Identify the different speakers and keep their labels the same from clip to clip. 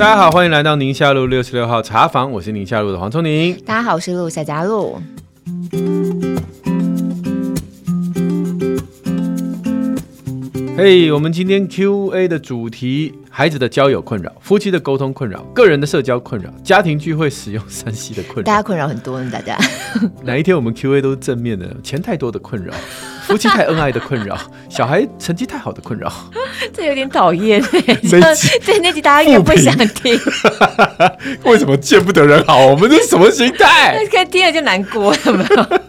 Speaker 1: 大家好，欢迎来到宁夏路六十六号茶坊，我是宁夏路的黄聪宁。
Speaker 2: 大家好，我是陆夏嘉璐。
Speaker 1: 嘿，hey, 我们今天 Q&A 的主题：孩子的交友困扰、夫妻的沟通困扰、个人的社交困扰、家庭聚会使用三 C 的困扰。
Speaker 2: 大家困扰很多呢，大家。
Speaker 1: 哪一天我们 Q&A 都是正面的？钱太多的困扰，夫妻太恩爱的困扰，小孩成绩太好的困扰。
Speaker 2: 这有点讨厌哎，这那集大家应该不想听。
Speaker 1: 为什么见不得人好？我们这是什么心态？
Speaker 2: 看听了就难过，有没有？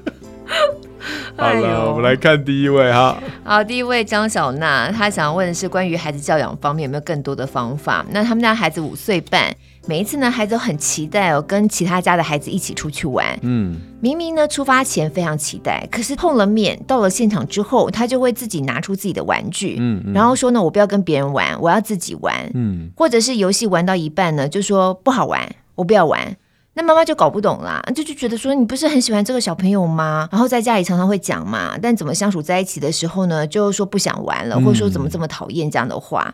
Speaker 1: 好了，我们来看第一位哈。
Speaker 2: 好，第一位张小娜，她想要问的是关于孩子教养方面有没有更多的方法？那他们家孩子五岁半，每一次呢，孩子都很期待哦，跟其他家的孩子一起出去玩。嗯，明明呢，出发前非常期待，可是碰了面，到了现场之后，他就会自己拿出自己的玩具，嗯，嗯然后说呢，我不要跟别人玩，我要自己玩，嗯，或者是游戏玩到一半呢，就说不好玩，我不要玩。那妈妈就搞不懂啦，就就觉得说，你不是很喜欢这个小朋友吗？然后在家里常常会讲嘛，但怎么相处在一起的时候呢，就说不想玩了，或者说怎么这么讨厌这样的话。嗯、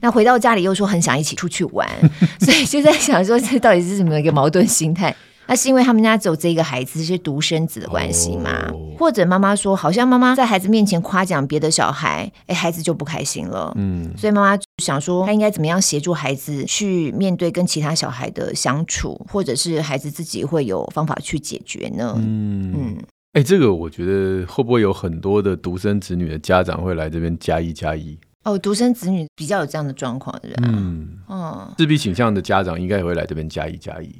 Speaker 2: 那回到家里又说很想一起出去玩，所以就在想说，这到底是什么一个矛盾心态？那是因为他们家只有这一个孩子是独生子的关系嘛？哦、或者妈妈说，好像妈妈在孩子面前夸奖别的小孩，哎，孩子就不开心了。嗯，所以妈妈想说，他应该怎么样协助孩子去面对跟其他小孩的相处，或者是孩子自己会有方法去解决呢？嗯
Speaker 1: 嗯，哎、嗯，这个我觉得会不会有很多的独生子女的家长会来这边加一加一？
Speaker 2: 哦，独生子女比较有这样的状况的人，嗯，
Speaker 1: 哦，自闭倾向的家长应该也会来这边加一加一。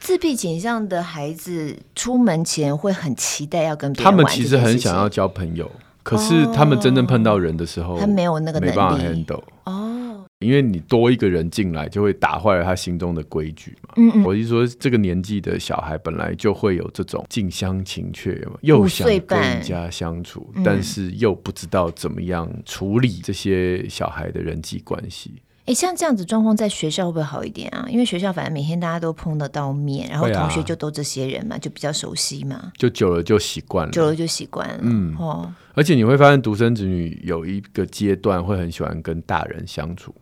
Speaker 2: 自闭倾向的孩子出门前会很期待要跟别人玩。
Speaker 1: 他们其实很想要交朋友，可是他们真正碰到人的时候，哦、他
Speaker 2: 没有那个能力，
Speaker 1: 没办法 handle。哦，因为你多一个人进来，就会打坏了他心中的规矩嘛。嗯嗯，我是说，这个年纪的小孩本来就会有这种近乡情怯，又想跟人家相处，但是又不知道怎么样处理这些小孩的人际关系。
Speaker 2: 哎，像这样子状况，在学校会不会好一点啊？因为学校反正每天大家都碰得到面，然后同学就都这些人嘛，啊、就比较熟悉嘛，
Speaker 1: 就久了就习惯了，
Speaker 2: 久了就习惯了。嗯，哦，
Speaker 1: 而且你会发现，独生子女有一个阶段会很喜欢跟大人相处，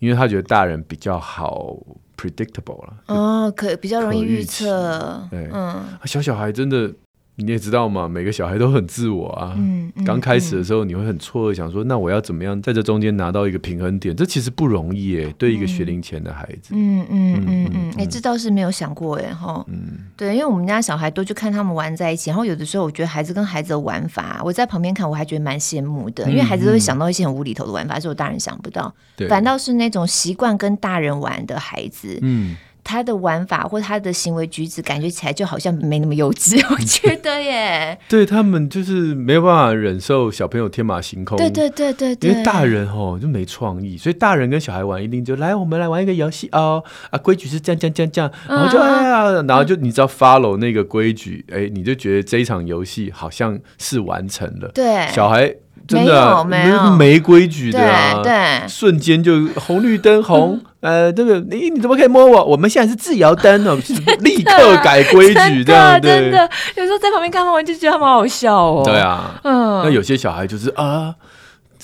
Speaker 1: 因为他觉得大人比较好 predictable 了。哦，
Speaker 2: 可比较容易预测。
Speaker 1: 对，嗯，小小孩真的。你也知道嘛，每个小孩都很自我啊。嗯，嗯，刚开始的时候你会很错愕，想说那我要怎么样在这中间拿到一个平衡点？这其实不容易诶，对一个学龄前的孩子。嗯嗯
Speaker 2: 嗯嗯，哎，这倒是没有想过诶。哈。嗯，对，因为我们家小孩都去看他们玩在一起，然后有的时候我觉得孩子跟孩子的玩法，我在旁边看我还觉得蛮羡慕的，因为孩子都会想到一些很无厘头的玩法，是我大人想不到。对，反倒是那种习惯跟大人玩的孩子，嗯。他的玩法或他的行为举止，感觉起来就好像没那么幼稚，我觉得耶。
Speaker 1: 对，他们就是没有办法忍受小朋友天马行空。
Speaker 2: 对对对对对。
Speaker 1: 因为大人哦就没创意，所以大人跟小孩玩一定就来，我们来玩一个游戏哦。啊，规矩是这样这样这样这样，然后就、嗯、哎呀，然后就你知道 follow 那个规矩，哎，你就觉得这一场游戏好像是完成了。
Speaker 2: 对，
Speaker 1: 小孩。真的、啊、没有没规矩的啊！
Speaker 2: 对，对
Speaker 1: 瞬间就红绿灯红，呃，这个你你怎么可以摸我？我们现在是自由灯哦，立刻改规矩，这样对。真的，
Speaker 2: 有时候在旁边看他们就觉得他们好笑哦。
Speaker 1: 对啊，嗯，那有些小孩就是啊，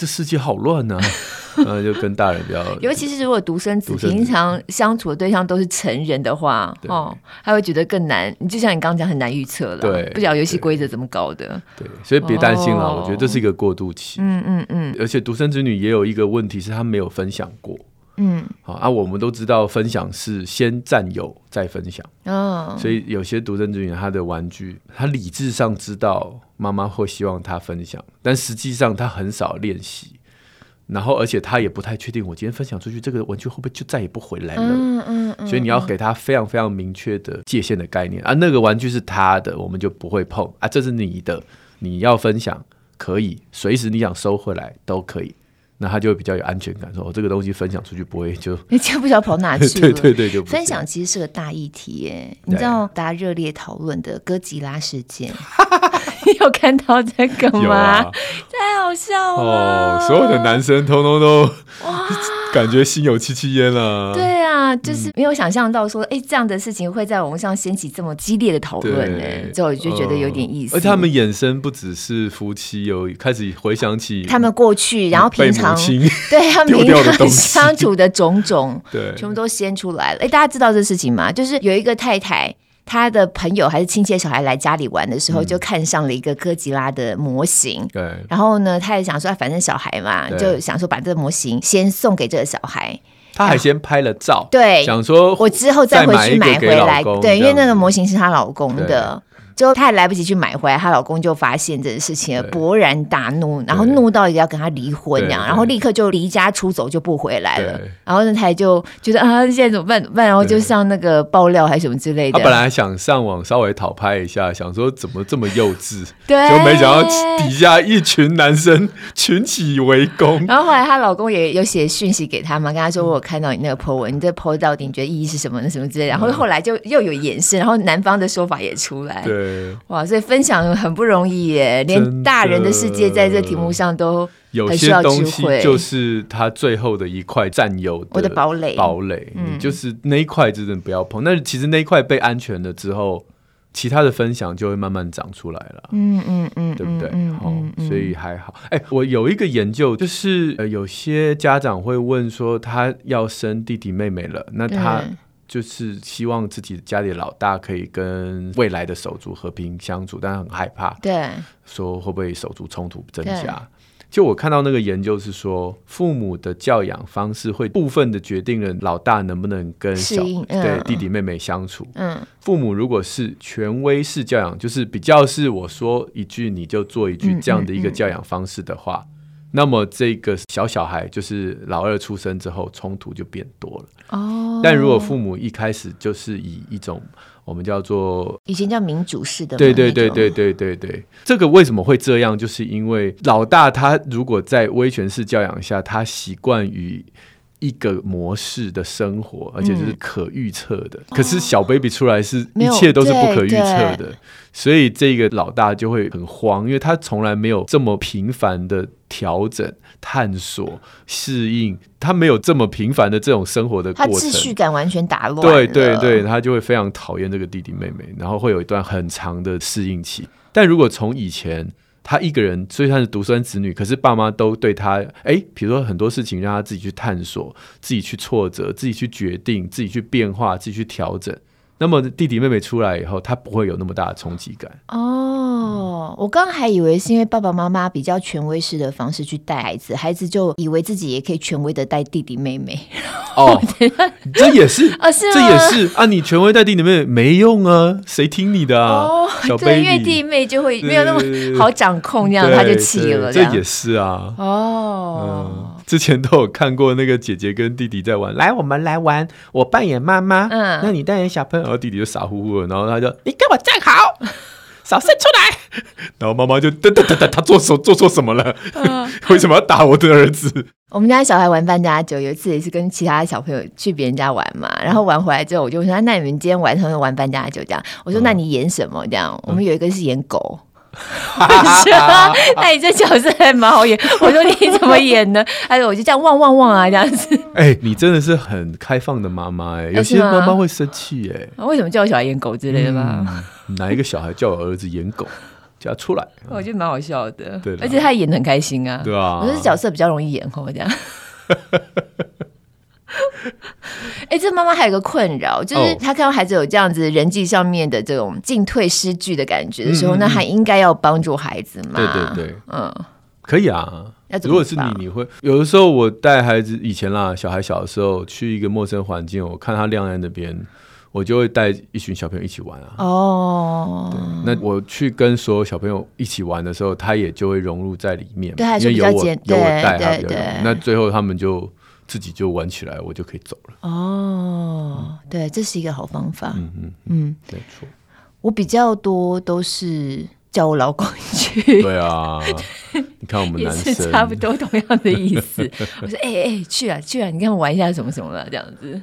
Speaker 1: 这世界好乱啊。嗯，就跟大人比较，
Speaker 2: 尤其是如果独生子平常相处的对象都是成人的话，哦，他会觉得更难。你就像你刚刚讲，很难预测了，对，不晓得游戏规则怎么搞的。
Speaker 1: 对，所以别担心了，我觉得这是一个过渡期。嗯嗯嗯。而且独生子女也有一个问题是，他没有分享过。嗯。好啊，我们都知道分享是先占有再分享。哦。所以有些独生子女他的玩具，他理智上知道妈妈会希望他分享，但实际上他很少练习。然后，而且他也不太确定，我今天分享出去，这个玩具会不会就再也不回来了？嗯嗯嗯。所以你要给他非常非常明确的界限的概念啊，那个玩具是他的，我们就不会碰啊，这是你的，你要分享可以，随时你想收回来都可以，那他就会比较有安全感，说我这个东西分享出去不会就
Speaker 2: 你就不知道跑哪 去了。
Speaker 1: 对对对，就
Speaker 2: 分享其实是个大议题耶，你知道大家热烈讨论的哥吉拉事件。你 有看到这个吗？啊、太好笑了！
Speaker 1: 哦，所有的男生通通都哇，感觉心有戚戚焉了。
Speaker 2: 对啊，就是没有想象到说，哎、欸，这样的事情会在网上掀起这么激烈的讨论呢，就我就觉得有点意思。
Speaker 1: 而且他们衍生不只是夫妻，有开始回想起
Speaker 2: 他们过去，然后平常 对他们平常相处的种种，对，全部都掀出来了。哎、欸，大家知道这事情吗？就是有一个太太。他的朋友还是亲戚小孩来家里玩的时候，就看上了一个哥吉拉的模型。对、嗯，然后呢，他也想说，反正小孩嘛，就想说把这个模型先送给这个小孩。
Speaker 1: 他还先拍了照，
Speaker 2: 对，
Speaker 1: 想说
Speaker 2: 我之后再回去买回来。对，因为那个模型是她老公的。之后她也来不及去买回来，她老公就发现这件事情了，勃然大怒，然后怒到要跟她离婚这样，然后立刻就离家出走，就不回来了。然后那台就觉得啊，现在怎么办？怎么办？然后就上那个爆料还是什么之类的。
Speaker 1: 他本来想上网稍微讨拍一下，想说怎么这么幼稚，对，就没想到底下一群男生群起围攻。
Speaker 2: 然后后来她老公也有写讯息给她嘛，跟她说我有看到你那个 po 文，你这 po 到底你觉得意义是什么？呢什么之类的。然后后来就又有延伸，然后男方的说法也出来。对。哇，所以分享很不容易耶，连大人的世界在这题目上都。有些东西就是
Speaker 1: 他最后的一块占有
Speaker 2: 我的堡垒，
Speaker 1: 堡垒，嗯，就是那一块真的不要碰。那其实那一块被安全了之后，其他的分享就会慢慢长出来了。嗯嗯嗯，对不对？嗯，嗯，嗯，所以还好。哎、欸，我有一个研究，就是呃，有些家长会问说，他要生弟弟妹妹了，那他。就是希望自己家里的老大可以跟未来的手足和平相处，但很害怕，对，说会不会手足冲突增加？就我看到那个研究是说，父母的教养方式会部分的决定了老大能不能跟小、嗯、对弟弟妹妹相处。嗯，父母如果是权威式教养，就是比较是我说一句你就做一句这样的一个教养方式的话。嗯嗯嗯那么这个小小孩就是老二出生之后冲突就变多了哦。但如果父母一开始就是以一种我们叫做
Speaker 2: 以前叫民主式的，
Speaker 1: 对对对对对对对，这个为什么会这样？就是因为老大他如果在威权式教养下，他习惯于一个模式的生活，而且就是可预测的。可是小 baby 出来是一切都是不可预测的，所以这个老大就会很慌，因为他从来没有这么频繁的。调整、探索、适应，他没有这么频繁的这种生活的过程，
Speaker 2: 他秩序感完全打乱。
Speaker 1: 对对对，他就会非常讨厌这个弟弟妹妹，然后会有一段很长的适应期。但如果从以前他一个人，虽然他是独生子女，可是爸妈都对他，哎，比如说很多事情让他自己去探索、自己去挫折、自己去决定、自己去变化、自己去调整。那么弟弟妹妹出来以后，他不会有那么大的冲击感。
Speaker 2: 哦，我刚刚还以为是因为爸爸妈妈比较权威式的方式去带孩子，孩子就以为自己也可以权威的带弟弟妹妹。
Speaker 1: 哦，这也是啊，是这也是啊，你权威带弟弟妹妹没用啊，谁听你的啊？哦，小
Speaker 2: 对，因为弟弟妹没有那么好掌控，这样他就气了。
Speaker 1: 这也是啊。哦。嗯之前都有看过那个姐姐跟弟弟在玩，来，我们来玩，我扮演妈妈，嗯，那你扮演小朋友，然后弟弟就傻乎乎的，然后他就，你给我站好，手伸出来，然后妈妈就噔噔噔噔，他做错做错什么了？嗯、为什么要打我的儿子？
Speaker 2: 我们家小孩玩扮家酒，有一次也是跟其他小朋友去别人家玩嘛，然后玩回来之后，我就说，那你们今天晚上玩扮家酒这样？我说，那你演什么？这样，我们有一个是演狗。那 你这角色还蛮好演。我说你怎么演呢？他说我就这样望望望啊，这样子。
Speaker 1: 哎、欸，你真的是很开放的妈妈哎，有些妈妈会生气哎、
Speaker 2: 啊。为什么叫我小孩演狗之类的吗？
Speaker 1: 嗯、哪一个小孩叫我儿子演狗，叫他出来？
Speaker 2: 我觉得蛮好笑的。对，而且他演的很开心啊。对啊，我觉得角色比较容易演哦，这样。哎、欸，这妈妈还有个困扰，就是她看到孩子有这样子人际上面的这种进退失据的感觉的时候，嗯、那还应该要帮助孩子吗？
Speaker 1: 对对对，嗯，可以啊。如果是你，你会有的时候我带孩子以前啦，小孩小的时候去一个陌生环境，我看他晾在那边，我就会带一群小朋友一起玩啊。哦，对，那我去跟所有小朋友一起玩的时候，他也就会融入在里面，对，因为有我有我带他比较，那最后他们就。自己就玩起来，我就可以走了。哦，嗯、
Speaker 2: 对，这是一个好方法。嗯嗯
Speaker 1: 嗯，没错。
Speaker 2: 我比较多都是叫我老公去。
Speaker 1: 对啊，你看我们男生
Speaker 2: 差不多同样的意思。我说：“哎、欸、哎、欸，去啊去啊，你看玩一下什么什么的这样子。”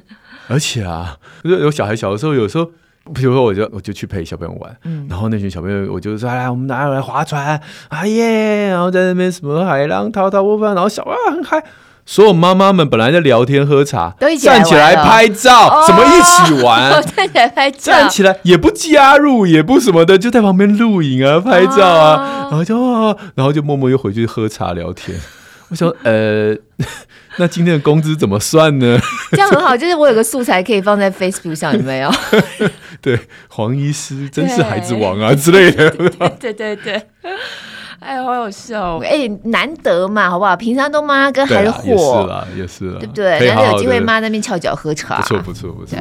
Speaker 1: 而且啊，有小孩小的时候，有时候，比如说我就我就去陪小朋友玩，嗯，然后那群小朋友，我就说：“来，我们拿来划船，哎耶！”然后在那边什么海浪滔滔不绝，然后小孩很嗨。所有妈妈们本来在聊天喝茶，
Speaker 2: 都一起
Speaker 1: 站起来拍照，怎么一起玩？
Speaker 2: 站起来拍照，
Speaker 1: 站起来也不加入，也不什么的，就在旁边录影啊、拍照啊，然后就然后就默默又回去喝茶聊天。我想，呃，那今天的工资怎么算呢？
Speaker 2: 这样很好，就是我有个素材可以放在 Facebook 上，有没有？
Speaker 1: 对，黄医师真是孩子王啊之类的。
Speaker 2: 对对对。哎，好有笑！哎，难得嘛，好不好？平常都妈跟孩子火，也
Speaker 1: 是啦，也是啦，
Speaker 2: 对不对？难得有机会妈在那边翘脚喝茶，
Speaker 1: 不错，不错，不错。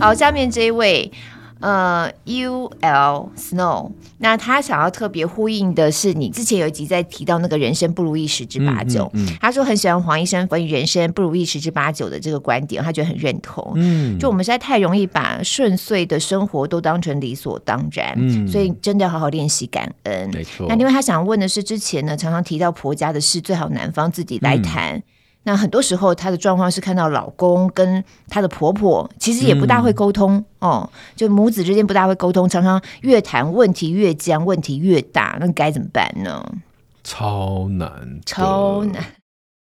Speaker 2: 好，下面这一位。呃，U L Snow，那他想要特别呼应的是，你之前有一集在提到那个人生不如意十之八九，嗯嗯嗯、他说很喜欢黄医生关于人生不如意十之八九的这个观点，他觉得很认同。嗯，就我们实在太容易把顺遂的生活都当成理所当然，嗯，所以真的要好好练习感恩。没错。那另外他想问的是，之前呢常常提到婆家的事，最好男方自己来谈。嗯那很多时候，她的状况是看到老公跟她的婆婆其实也不大会沟通、嗯、哦，就母子之间不大会沟通，常常越谈问题越僵，问题越大，那该怎么办呢？
Speaker 1: 超难，
Speaker 2: 超难。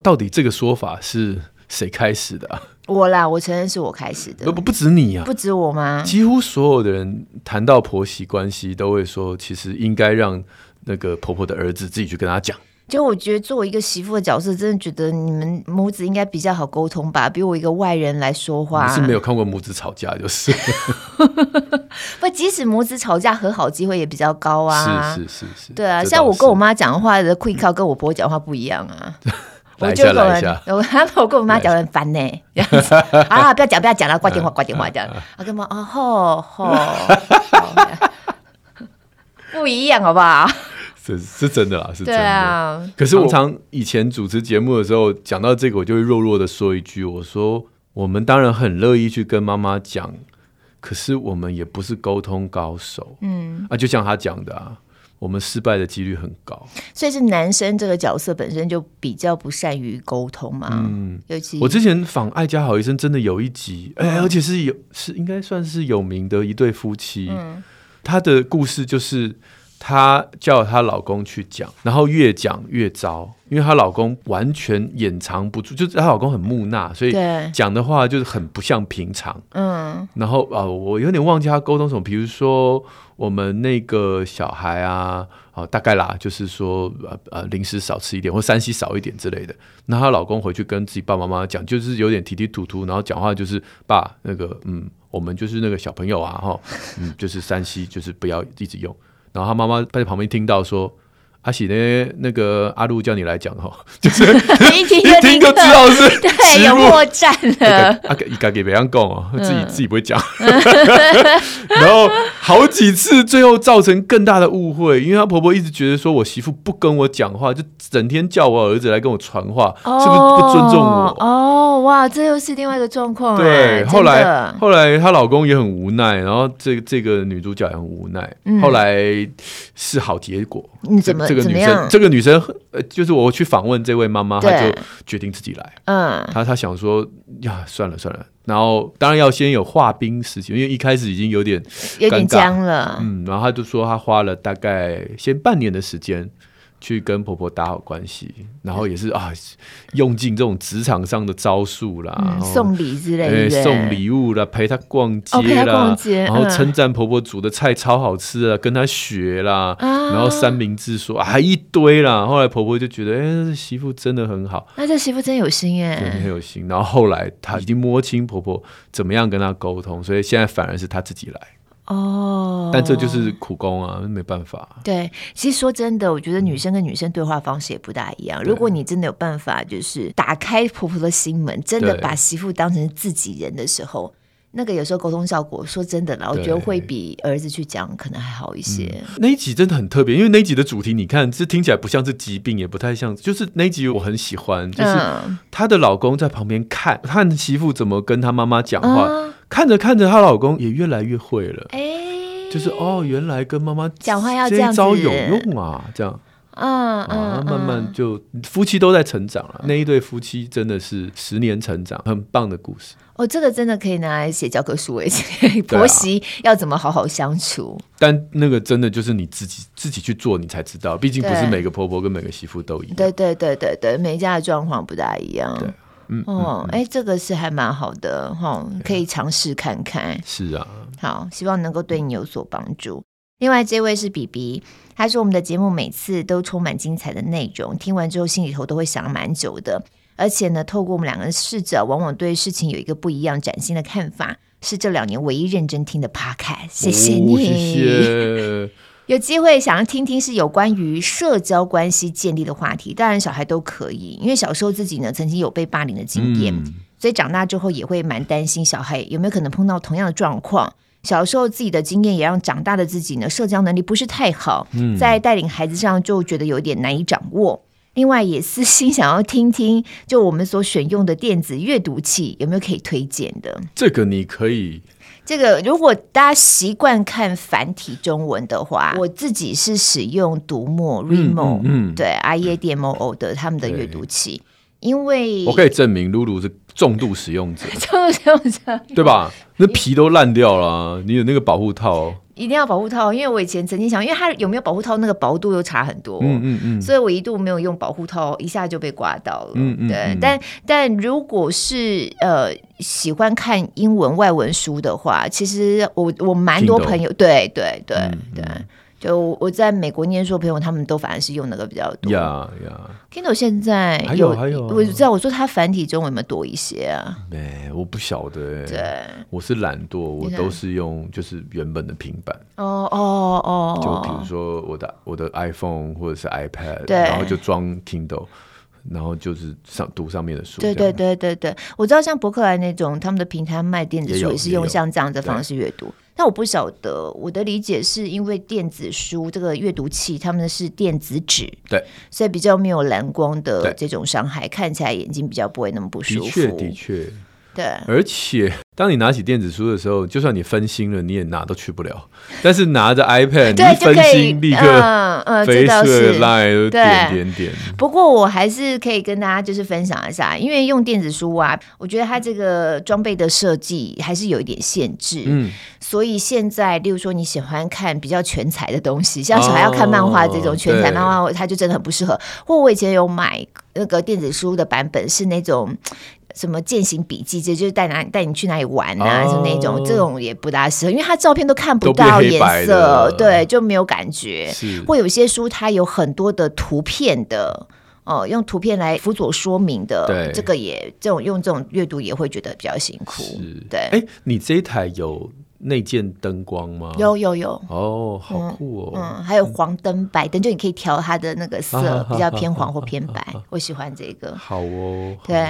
Speaker 1: 到底这个说法是谁开始的、啊？
Speaker 2: 我啦，我承认是我开始的。
Speaker 1: 不不止你啊，
Speaker 2: 不止我吗？
Speaker 1: 几乎所有的人谈到婆媳关系，都会说，其实应该让那个婆婆的儿子自己去跟她讲。
Speaker 2: 就我觉得作为一个媳妇的角色，真的觉得你们母子应该比较好沟通吧，比我一个外人来说话。
Speaker 1: 你是没有看过母子吵架，就是。
Speaker 2: 不，即使母子吵架和好机会也比较高啊。
Speaker 1: 是是是是。
Speaker 2: 对啊，像我跟我妈讲话的 quick call 跟我婆讲话不一样啊。
Speaker 1: 来一下来一下。
Speaker 2: 我我跟我妈讲很烦呢，这样子 啊，不要讲不要讲了，挂电话挂电话这样。我跟妈哦吼吼，不一样好不好？
Speaker 1: 是是真的啦，是真的。啊、可是我常以前主持节目的时候讲到这个，我就会弱弱的说一句：“我说我们当然很乐意去跟妈妈讲，可是我们也不是沟通高手。”嗯啊，就像他讲的啊，我们失败的几率很高。
Speaker 2: 所以是男生这个角色本身就比较不善于沟通嘛。嗯，尤其
Speaker 1: 我之前访爱家好医生，真的有一集，哎、欸，而且是有是应该算是有名的一对夫妻，嗯、他的故事就是。她叫她老公去讲，然后越讲越糟，因为她老公完全掩藏不住，就是她老公很木讷，所以讲的话就是很不像平常。嗯，然后啊、呃，我有点忘记她沟通什么，比如说我们那个小孩啊，啊大概啦，就是说呃呃零食少吃一点，或三西少一点之类的。那她老公回去跟自己爸爸妈妈讲，就是有点提提吐吐，然后讲话就是爸那个嗯，我们就是那个小朋友啊哈，嗯，就是三西就是不要一直用。然后他妈妈在旁边听到说。阿喜呢？那个阿路叫你来讲哈，就是
Speaker 2: 一听就知道是对有破绽了。
Speaker 1: 阿一个给别人讲哦，自己自己不会讲。然后好几次，最后造成更大的误会，因为她婆婆一直觉得说我媳妇不跟我讲话，就整天叫我儿子来跟我传话，是不是不尊重我？
Speaker 2: 哦，哇，这又是另外一个状况。
Speaker 1: 对，后来后来她老公也很无奈，然后这这个女主角也很无奈。后来是好结果。
Speaker 2: 你怎么？这个女
Speaker 1: 生，这个女生，呃，就是我去访问这位妈妈，她就决定自己来。嗯，她她想说呀，算了算了，然后当然要先有化冰时间，因为一开始已经有点
Speaker 2: 有点僵了。
Speaker 1: 嗯，然后他就说他花了大概先半年的时间。去跟婆婆打好关系，然后也是啊，用尽这种职场上的招数啦，
Speaker 2: 嗯、送礼之类的，
Speaker 1: 送礼物啦，陪她逛街啦，哦、逛街然后称赞婆婆煮的菜超好吃啊，跟她学啦，啊、然后三明治说啊一堆啦，后来婆婆就觉得，哎、欸，这媳妇真的很好，
Speaker 2: 那这媳妇真有心耶，
Speaker 1: 真的很有心。然后后来她已经摸清婆婆怎么样跟她沟通，所以现在反而是她自己来。哦，但这就是苦工啊，没办法。
Speaker 2: 对，其实说真的，我觉得女生跟女生对话方式也不大一样。对如果你真的有办法，就是打开婆婆的心门，真的把媳妇当成自己人的时候，对那个有时候沟通效果，说真的啦，我觉得会比儿子去讲可能还好一些。
Speaker 1: 嗯、那一集真的很特别，因为那一集的主题，你看，这听起来不像是疾病，也不太像，就是那一集我很喜欢，就是她的老公在旁边看，看媳妇怎么跟她妈妈讲话。嗯看着看着，她老公也越来越会了。哎，就是哦，原来跟妈妈
Speaker 2: 讲话要这
Speaker 1: 样招有用啊，这样。
Speaker 2: 嗯嗯，
Speaker 1: 慢慢就夫妻都在成长了。那一对夫妻真的是十年成长，很棒的故事。
Speaker 2: 哦，这个真的可以拿来写教科书诶，婆媳要怎么好好相处？
Speaker 1: 但那个真的就是你自己自己去做，你才知道。毕竟不是每个婆婆跟每个媳妇都一样。
Speaker 2: 对对对对对，每一家的状况不大一样。对，嗯哦，哎，这个是还蛮好的哈，可以尝试看看。
Speaker 1: 是啊，
Speaker 2: 好，希望能够对你有所帮助。另外，这位是 BB，，他说我们的节目每次都充满精彩的内容，听完之后心里头都会想蛮久的。而且呢，透过我们两个人视角，往往对事情有一个不一样、崭新的看法，是这两年唯一认真听的 Podcast。谢谢你，
Speaker 1: 谢谢。
Speaker 2: 有机会想要听听是有关于社交关系建立的话题，当然小孩都可以，因为小时候自己呢曾经有被霸凌的经验，嗯、所以长大之后也会蛮担心小孩有没有可能碰到同样的状况。小时候自己的经验也让长大的自己呢，社交能力不是太好，嗯、在带领孩子上就觉得有点难以掌握。另外也私心想要听听，就我们所选用的电子阅读器有没有可以推荐的？
Speaker 1: 这个你可以，
Speaker 2: 这个如果大家习惯看繁体中文的话，我自己是使用读墨 Readmoo，嗯，对，阿耶电墨欧的他们的阅读器，因为
Speaker 1: 我可以证明露露是。重度使用者，
Speaker 2: 重度使用者，
Speaker 1: 对吧？那皮都烂掉了，啊，你有那个保护套，
Speaker 2: 一定要保护套。因为我以前曾经想，因为它有没有保护套，那个薄度又差很多，嗯嗯嗯，所以我一度没有用保护套，一下就被刮到了。嗯嗯，对。但但如果是呃喜欢看英文外文书的话，其实我我蛮多朋友，对对对对。就我在美国念书的朋友，他们都反而是用那个比较多。
Speaker 1: 呀呀
Speaker 2: ，Kindle 现在
Speaker 1: 有还有，还有啊、
Speaker 2: 我知道，我说它繁体中文有没有多一些啊？
Speaker 1: 没，我不晓得。
Speaker 2: 对，
Speaker 1: 我是懒惰，我都是用就是原本的平板。
Speaker 2: 哦哦哦，
Speaker 1: 就比如说我的我的 iPhone 或者是 iPad，对然后就装 Kindle。然后就是上读上面的书，
Speaker 2: 对对对对对，我知道像博客来那种他们的平台卖电子书也是用像这样的方式阅读，但我不晓得我的理解是因为电子书这个阅读器他们是电子纸，
Speaker 1: 对，
Speaker 2: 所以比较没有蓝光的这种伤害，看起来眼睛比较不会那么不舒服。
Speaker 1: 的确，的确。
Speaker 2: 对，
Speaker 1: 而且当你拿起电子书的时候，就算你分心了，你也哪都去不了。但是拿着 iPad，你一分心立刻，嗯嗯，这倒是点点点。
Speaker 2: 不过我还是可以跟大家就是分享一下，因为用电子书啊，我觉得它这个装备的设计还是有一点限制。嗯，所以现在，例如说你喜欢看比较全彩的东西，像小孩要看漫画这种全彩漫画，它就真的很不适合。或我以前有买那个电子书的版本，是那种。什么践行笔记，这就是带哪带你去哪里玩啊？就、哦、那种，这种也不大适合，因为它照片都看不到颜色，对，就没有感觉。是或有些书它有很多的图片的，哦、呃，用图片来辅佐说明的，对这个也这种用这种阅读也会觉得比较辛苦。是对，哎，
Speaker 1: 你这一台有内建灯光吗？
Speaker 2: 有有有。
Speaker 1: 哦，好酷哦。
Speaker 2: 嗯，还有黄灯、白灯，就你可以调它的那个色，比较偏黄或偏白。我喜欢这个。
Speaker 1: 好哦。
Speaker 2: 对。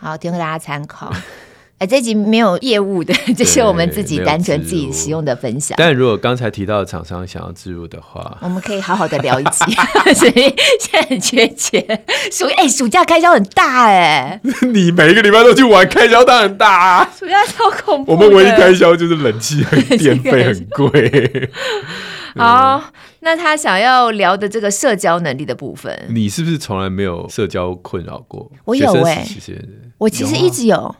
Speaker 2: 好，提供大家参考。哎，这集没有业务的，这是我们自己单纯自己使用的分享。
Speaker 1: 但如果刚才提到的厂商想要置入的话，
Speaker 2: 我们可以好好的聊一集。所以现在很缺钱，暑哎，暑假开销很大哎。
Speaker 1: 你每一个礼拜都去玩，开销当然很大啊。
Speaker 2: 暑假超恐怖。
Speaker 1: 我们唯一开销就是冷气和电费很贵。
Speaker 2: 好，那他想要聊的这个社交能力的部分，
Speaker 1: 你是不是从来没有社交困扰过？
Speaker 2: 我有哎，我其实一直有。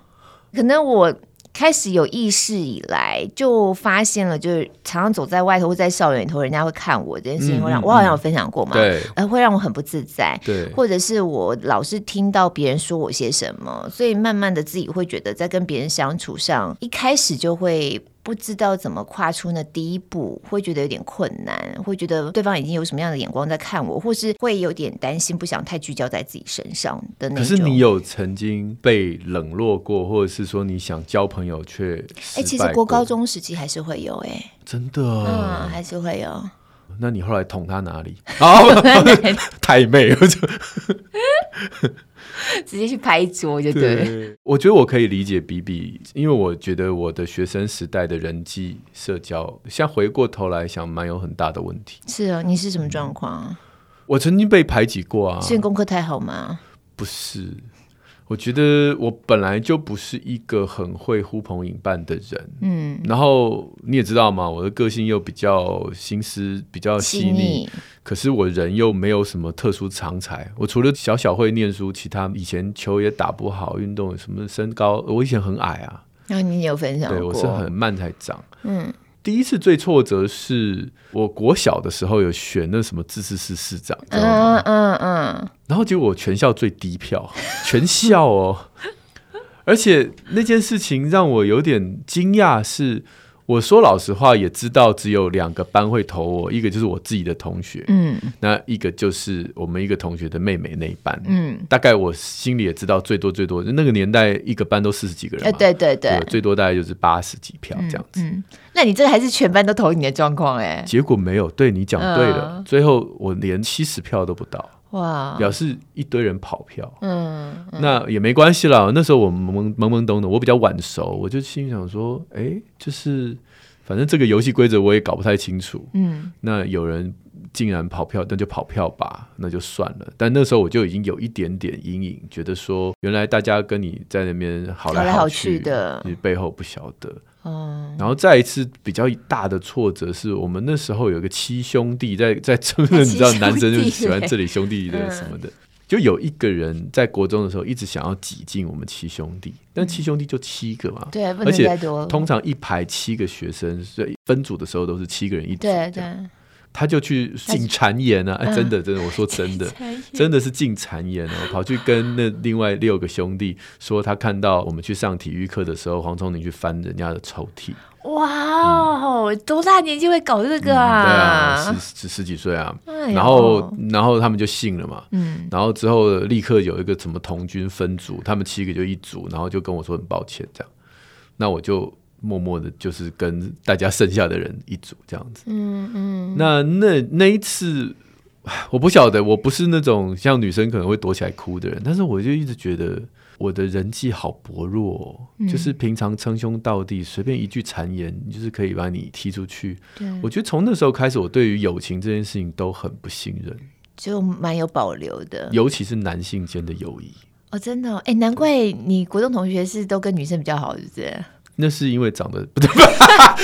Speaker 2: 可能我开始有意识以来，就发现了，就是常常走在外头或在校园里头，人家会看我这件事情，会让我好像有分享过嘛，对，呃，会让我很不自在，对，或者是我老是听到别人说我些什么，所以慢慢的自己会觉得，在跟别人相处上，一开始就会。不知道怎么跨出那第一步，会觉得有点困难，会觉得对方已经有什么样的眼光在看我，或是会有点担心，不想太聚焦在自己身上的那种。
Speaker 1: 可是你有曾经被冷落过，或者是说你想交朋友却……哎、欸，
Speaker 2: 其实国高中时期还是会有、欸，哎，
Speaker 1: 真的，
Speaker 2: 嗯，还是会有。
Speaker 1: 那你后来捅他哪里？啊 太妹了就。
Speaker 2: 直接去拍桌就对
Speaker 1: 我觉得我可以理解比比，因为我觉得我的学生时代的人际社交，像回过头来想，蛮有很大的问题。
Speaker 2: 是啊，你是什么状况？
Speaker 1: 我曾经被排挤过啊。
Speaker 2: 是功课太好吗？
Speaker 1: 不是，我觉得我本来就不是一个很会呼朋引伴的人，嗯，然后你也知道嘛，我的个性又比较心思比较细腻，可是我人又没有什么特殊长才，我除了小小会念书，其他以前球也打不好，运动什么身高，我以前很矮啊，
Speaker 2: 那你有分享？
Speaker 1: 对，我是很慢才长，嗯。第一次最挫折是我国小的时候有选那什么自治市市长，嗯嗯嗯，然后结果我全校最低票，全校哦，而且那件事情让我有点惊讶是。我说老实话，也知道只有两个班会投我，一个就是我自己的同学，嗯，那一个就是我们一个同学的妹妹那一班，嗯，大概我心里也知道最多最多，那个年代一个班都四十几个人嘛，
Speaker 2: 对对对，
Speaker 1: 最多大概就是八十几票这样子。嗯，
Speaker 2: 那你这个还是全班都投你的状况哎？
Speaker 1: 结果没有，对你讲对了，最后我连七十票都不到。哇！表示一堆人跑票，嗯，嗯，那也没关系啦。那时候我懵懵懵懵懂懂，我比较晚熟，我就心想说，哎、欸，就是反正这个游戏规则我也搞不太清楚，嗯，那有人竟然跑票，那就跑票吧，那就算了。但那时候我就已经有一点点阴影，觉得说，原来大家跟你在那边好来好去的，你背后不晓得。嗯，然后再一次比较大的挫折是我们那时候有个七兄弟在在争论，你知道男生就喜欢这里兄弟的什么的，就有一个人在国中的时候一直想要挤进我们七兄弟，但七兄弟就七个嘛，对，而且通常一排七个学生，所以分组的时候都是七个人一组，对对。他就去进谗言啊！哎，真的，真的，我说真的，真的是进谗言哦，跑去跟那另外六个兄弟说，他看到我们去上体育课的时候，黄崇宁去翻人家的抽屉。哇
Speaker 2: 哦，多大年纪会搞这个啊？对
Speaker 1: 啊，十十十几岁啊。然后，然后他们就信了嘛。嗯。然后之后立刻有一个什么童军分组，他们七个就一组，然后就跟我说很抱歉这样。那我就。默默的，就是跟大家剩下的人一组这样子。嗯嗯。那那那一次，我不晓得，我不是那种像女生可能会躲起来哭的人，但是我就一直觉得我的人际好薄弱，嗯、就是平常称兄道弟，随便一句谗言，就是可以把你踢出去。对。我觉得从那时候开始，我对于友情这件事情都很不信任，
Speaker 2: 就蛮有保留的，
Speaker 1: 尤其是男性间的友谊。
Speaker 2: 哦，真的、哦，哎，难怪你国中同学是都跟女生比较好，是不是？
Speaker 1: 那是因为长得 不对，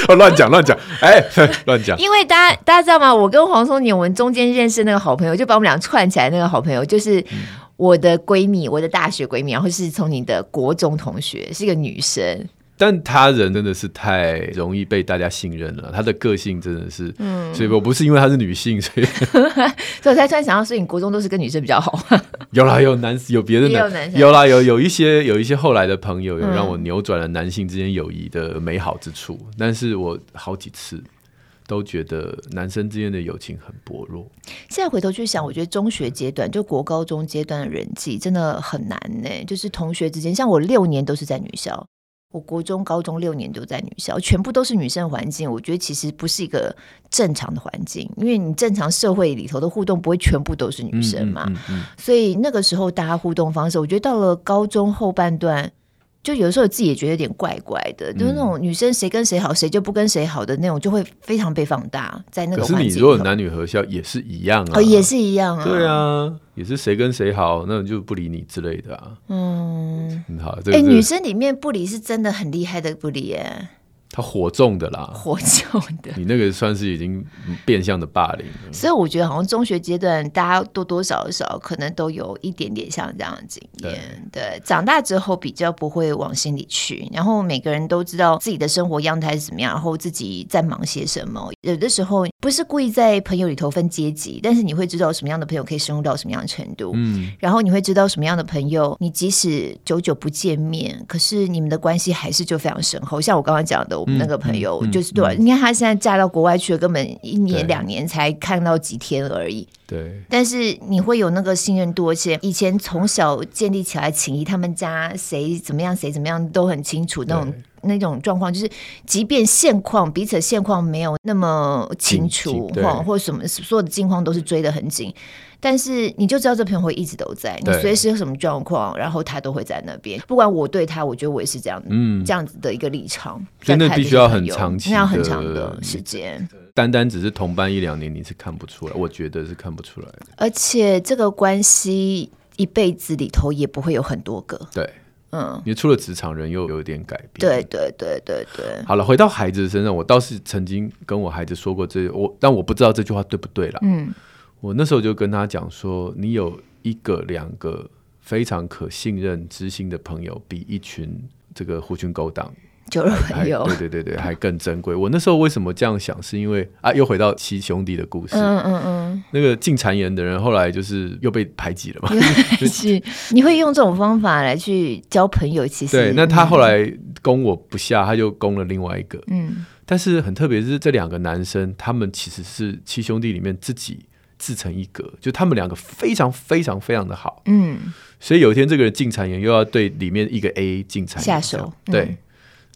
Speaker 1: 我 乱讲乱讲，哎，乱讲。
Speaker 2: 因为大家大家知道吗？我跟黄松年，我们中间认识那个好朋友，就把我们俩串起来。那个好朋友就是我的闺蜜，我的大学闺蜜，然后是从你的国中同学，是一个女生。
Speaker 1: 但他人真的是太容易被大家信任了，他的个性真的是，嗯，所以我不是因为她是女性，所以，
Speaker 2: 所以我才突然想到，所以你国中都是跟女生比较好。
Speaker 1: 有啦，有男，有别的男，有，男有啦，有有一些有一些后来的朋友，有让我扭转了男性之间友谊的美好之处，嗯、但是我好几次都觉得男生之间的友情很薄弱。
Speaker 2: 现在回头去想，我觉得中学阶段就国高中阶段的人际真的很难呢，就是同学之间，像我六年都是在女校。我国中、高中六年都在女校，全部都是女生环境。我觉得其实不是一个正常的环境，因为你正常社会里头的互动不会全部都是女生嘛。嗯嗯嗯嗯、所以那个时候大家互动方式，我觉得到了高中后半段。就有的时候自己也觉得有点怪怪的，嗯、就是那种女生谁跟谁好，谁就不跟谁好的那种，就会非常被放大在那个。可是你如果
Speaker 1: 男女合校也是一样啊，
Speaker 2: 哦，也是一样啊，
Speaker 1: 对啊，也是谁跟谁好，那种就不理你之类的啊。嗯，好，哎、
Speaker 2: 女生里面不理是真的很厉害的不理耶。
Speaker 1: 他火重的啦，
Speaker 2: 火重的，
Speaker 1: 你那个算是已经变相的霸凌了。
Speaker 2: 所以我觉得好像中学阶段，大家多多少少可能都有一点点像这样的经验。对，对，长大之后比较不会往心里去，然后每个人都知道自己的生活样态是怎么样，然后自己在忙些什么。有的时候不是故意在朋友里头分阶级，但是你会知道什么样的朋友可以深入到什么样的程度。嗯，然后你会知道什么样的朋友，你即使久久不见面，可是你们的关系还是就非常深厚。像我刚刚讲的。我们那个朋友就是对，你看他现在嫁到国外去了，根本一年两年才看到几天而已。对，但是你会有那个信任度，而且以前从小建立起来情谊，他们家谁怎么样，谁怎么样都很清楚。那种那种状况，就是即便现况彼此现况没有那么清楚，或或什么所有的近况都是追得很紧。但是你就知道这朋友会一直都在，你随时有什么状况，然后他都会在那边。不管我对他，我觉得我也是这样，嗯，这样子的一个立场。
Speaker 1: 真的必须要很长期，
Speaker 2: 要很长的时间。
Speaker 1: 单单只是同班一两年，你是看不出来，我觉得是看不出来的。
Speaker 2: 而且这个关系一辈子里头也不会有很多个。
Speaker 1: 对，嗯，因为出了职场，人又有一点改变。
Speaker 2: 对对对对对。
Speaker 1: 好了，回到孩子身上，我倒是曾经跟我孩子说过这，我但我不知道这句话对不对了。嗯，我那时候就跟他讲说，你有一个两个非常可信任、知心的朋友，比一群这个狐群狗党。
Speaker 2: 酒肉朋友，
Speaker 1: 对对对对，还更珍贵。我那时候为什么这样想？是因为啊，又回到七兄弟的故事。嗯嗯嗯，那个进谗言的人，后来就是又被排挤了嘛。
Speaker 2: 是，你会用这种方法来去交朋友？其实
Speaker 1: 对。那他后来攻我不下，他就攻了另外一个。嗯。但是很特别是这两个男生，他们其实是七兄弟里面自己自成一格，就他们两个非常非常非常的好。嗯。所以有一天这个人进谗言，又要对里面一个 A 进谗言
Speaker 2: 下手。
Speaker 1: 对。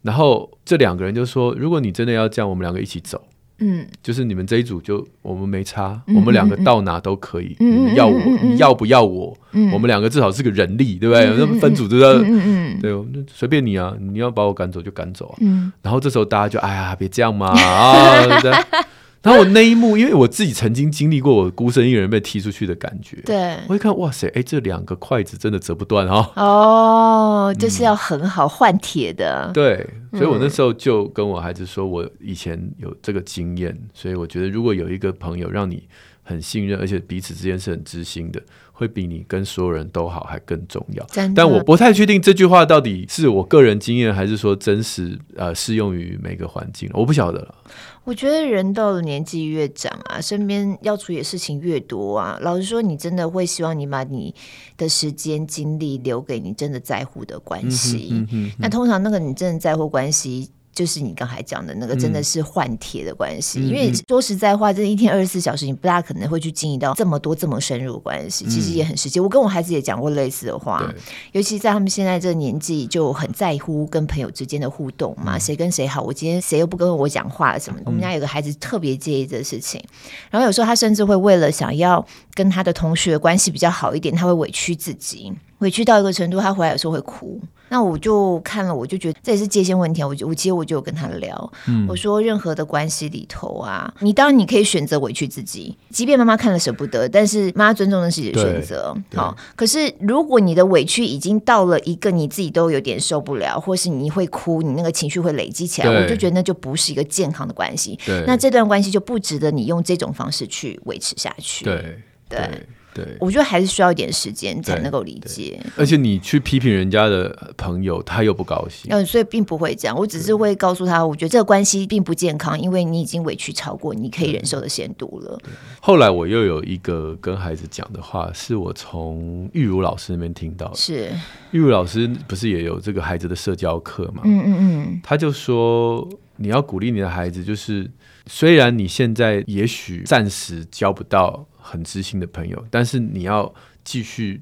Speaker 1: 然后这两个人就说：“如果你真的要这样，我们两个一起走。嗯，就是你们这一组就我们没差，嗯、我们两个到哪都可以。嗯、你们要我，嗯、你要不要我？嗯、我们两个至少是个人力，对不对？那、嗯、分组就要，嗯、对，那随便你啊，你要把我赶走就赶走啊。嗯、然后这时候大家就哎呀，别这样嘛啊！对不对？”然后我那一幕，因为我自己曾经经历过我孤身一人被踢出去的感觉，
Speaker 2: 对，
Speaker 1: 我一看，哇塞，哎，这两个筷子真的折不断哈、哦。
Speaker 2: 哦，就是要很好换铁的。
Speaker 1: 嗯、对，所以我那时候就跟我孩子说，我以前有这个经验，所以我觉得如果有一个朋友让你很信任，而且彼此之间是很知心的。会比你跟所有人都好还更重要，但我不太确定这句话到底是我个人经验，还是说真实呃适用于每个环境，我不晓得了。
Speaker 2: 我觉得人到了年纪越长啊，身边要处理的事情越多啊，老实说，你真的会希望你把你的时间精力留给你真的在乎的关系。嗯哼嗯，那通常那个你真的在乎关系。就是你刚才讲的那个，真的是换铁的关系。嗯、因为说实在话，这一天二十四小时，你不大可能会去经营到这么多这么深入的关系。其实也很实际。我跟我孩子也讲过类似的话，尤其在他们现在这个年纪，就很在乎跟朋友之间的互动嘛，谁、嗯、跟谁好，我今天谁又不跟我讲话什么的。我们家有个孩子特别介意这个事情，然后有时候他甚至会为了想要跟他的同学关系比较好一点，他会委屈自己。委屈到一个程度，他回来有时候会哭。那我就看了，我就觉得这也是界限问题。我就我其实我就有跟他聊，嗯、我说任何的关系里头啊，你当然你可以选择委屈自己，即便妈妈看了舍不得，但是妈妈尊重的是你的选择。好，可是如果你的委屈已经到了一个你自己都有点受不了，或是你会哭，你那个情绪会累积起来，我就觉得那就不是一个健康的关系。那这段关系就不值得你用这种方式去维持下去。对对。对对，我觉得还是需要一点时间才能够理解。
Speaker 1: 而且你去批评人家的朋友，他又不高兴。
Speaker 2: 嗯，所以并不会这样。我只是会告诉他，我觉得这个关系并不健康，因为你已经委屈超过你可以忍受的限度了。
Speaker 1: 后来我又有一个跟孩子讲的话，是我从玉如老师那边听到的。
Speaker 2: 是
Speaker 1: 玉如老师不是也有这个孩子的社交课吗？嗯嗯嗯。他就说，你要鼓励你的孩子，就是虽然你现在也许暂时交不到。很知心的朋友，但是你要继续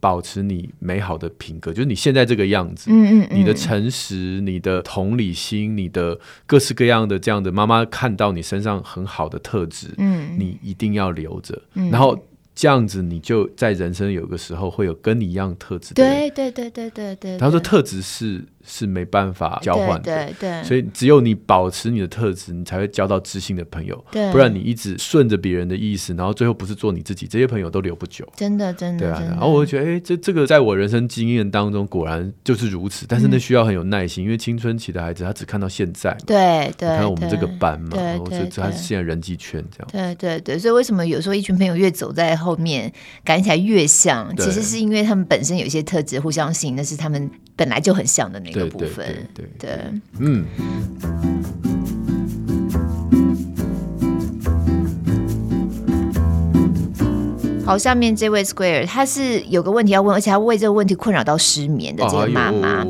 Speaker 1: 保持你美好的品格，就是你现在这个样子，嗯嗯，你的诚实、你的同理心、你的各式各样的这样的妈妈看到你身上很好的特质，嗯，你一定要留着，然后。这样子，你就在人生有个时候会有跟你一样特质的。
Speaker 2: 对对对对对对。
Speaker 1: 他说特质是是没办法交换的，
Speaker 2: 对对对。
Speaker 1: 所以只有你保持你的特质，你才会交到知心的朋友。对。不然你一直顺着别人的意思，然后最后不是做你自己，这些朋友都留不久。
Speaker 2: 真的真的。
Speaker 1: 对啊。然后我就觉得，哎，这这个在我人生经验当中果然就是如此。但是那需要很有耐心，因为青春期的孩子他只看到现在。
Speaker 2: 对对。
Speaker 1: 看到我们这个班嘛，然后这这他现在人际圈这样。
Speaker 2: 对对对。所以为什么有时候一群朋友越走在后面，感觉起来越像，其实是因为他们本身有一些特质互相吸引，那是他们本来就很像的那个部分。对，嗯。好，下面这位 Square，他是有个问题要问，而且他为这个问题困扰到失眠的这个妈妈。哎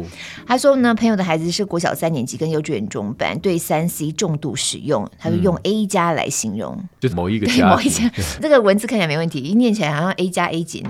Speaker 2: 他说呢，朋友的孩子是国小三年级跟幼稚园中班，对三 C 重度使用，他就用 A 加来形容，
Speaker 1: 就是某一个 加，
Speaker 2: 某一家。这个文字看起来没问题，一念起来好像 A 加 A 减。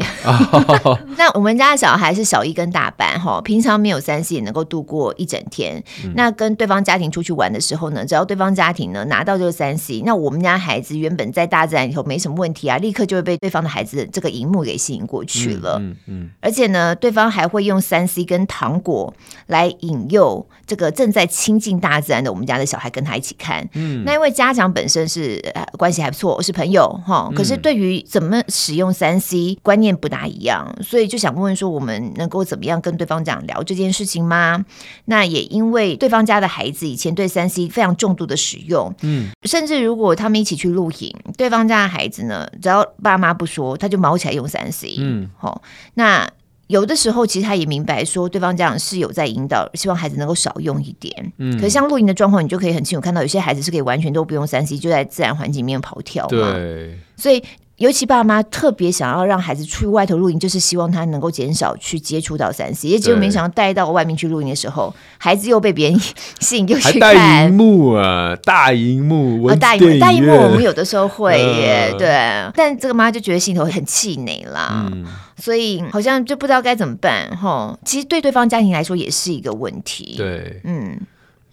Speaker 2: 那我们家的小孩是小一跟大班哈，平常没有三 C 也能够度过一整天。嗯、那跟对方家庭出去玩的时候呢，只要对方家庭呢拿到这个三 C，那我们家孩子原本在大自然里头没什么问题啊，立刻就会被对方的孩子的这个荧幕给吸引过去了。嗯嗯，嗯而且呢，对方还会用三 C 跟糖果。来引诱这个正在亲近大自然的我们家的小孩跟他一起看。嗯，那因为家长本身是关系还不错，是朋友哈，可是对于怎么使用三 C 观念不大一样，所以就想问问说，我们能够怎么样跟对方讲聊这件事情吗？那也因为对方家的孩子以前对三 C 非常重度的使用，嗯，甚至如果他们一起去露营，对方家的孩子呢，只要爸妈不说，他就毛起来用三 C，嗯，好，那。有的时候，其实他也明白说，对方家长是有在引导，希望孩子能够少用一点。嗯，可是像露营的状况，你就可以很清楚看到，有些孩子是可以完全都不用三 C，就在自然环境里面跑跳嘛。
Speaker 1: 对，
Speaker 2: 所以。尤其爸妈特别想要让孩子出去外头露营，就是希望他能够减少去接触到三 C。也结果没想到带到外面去露营的时候，孩子又被别人吸引，又去看。
Speaker 1: 大荧幕啊，大荧幕，
Speaker 2: 啊、大荧幕，大荧幕，我们有的时候会耶，呃、对。但这个妈就觉得心头很气馁啦，嗯、所以好像就不知道该怎么办哈。其实对对方家庭来说也是一个问题。
Speaker 1: 对，嗯，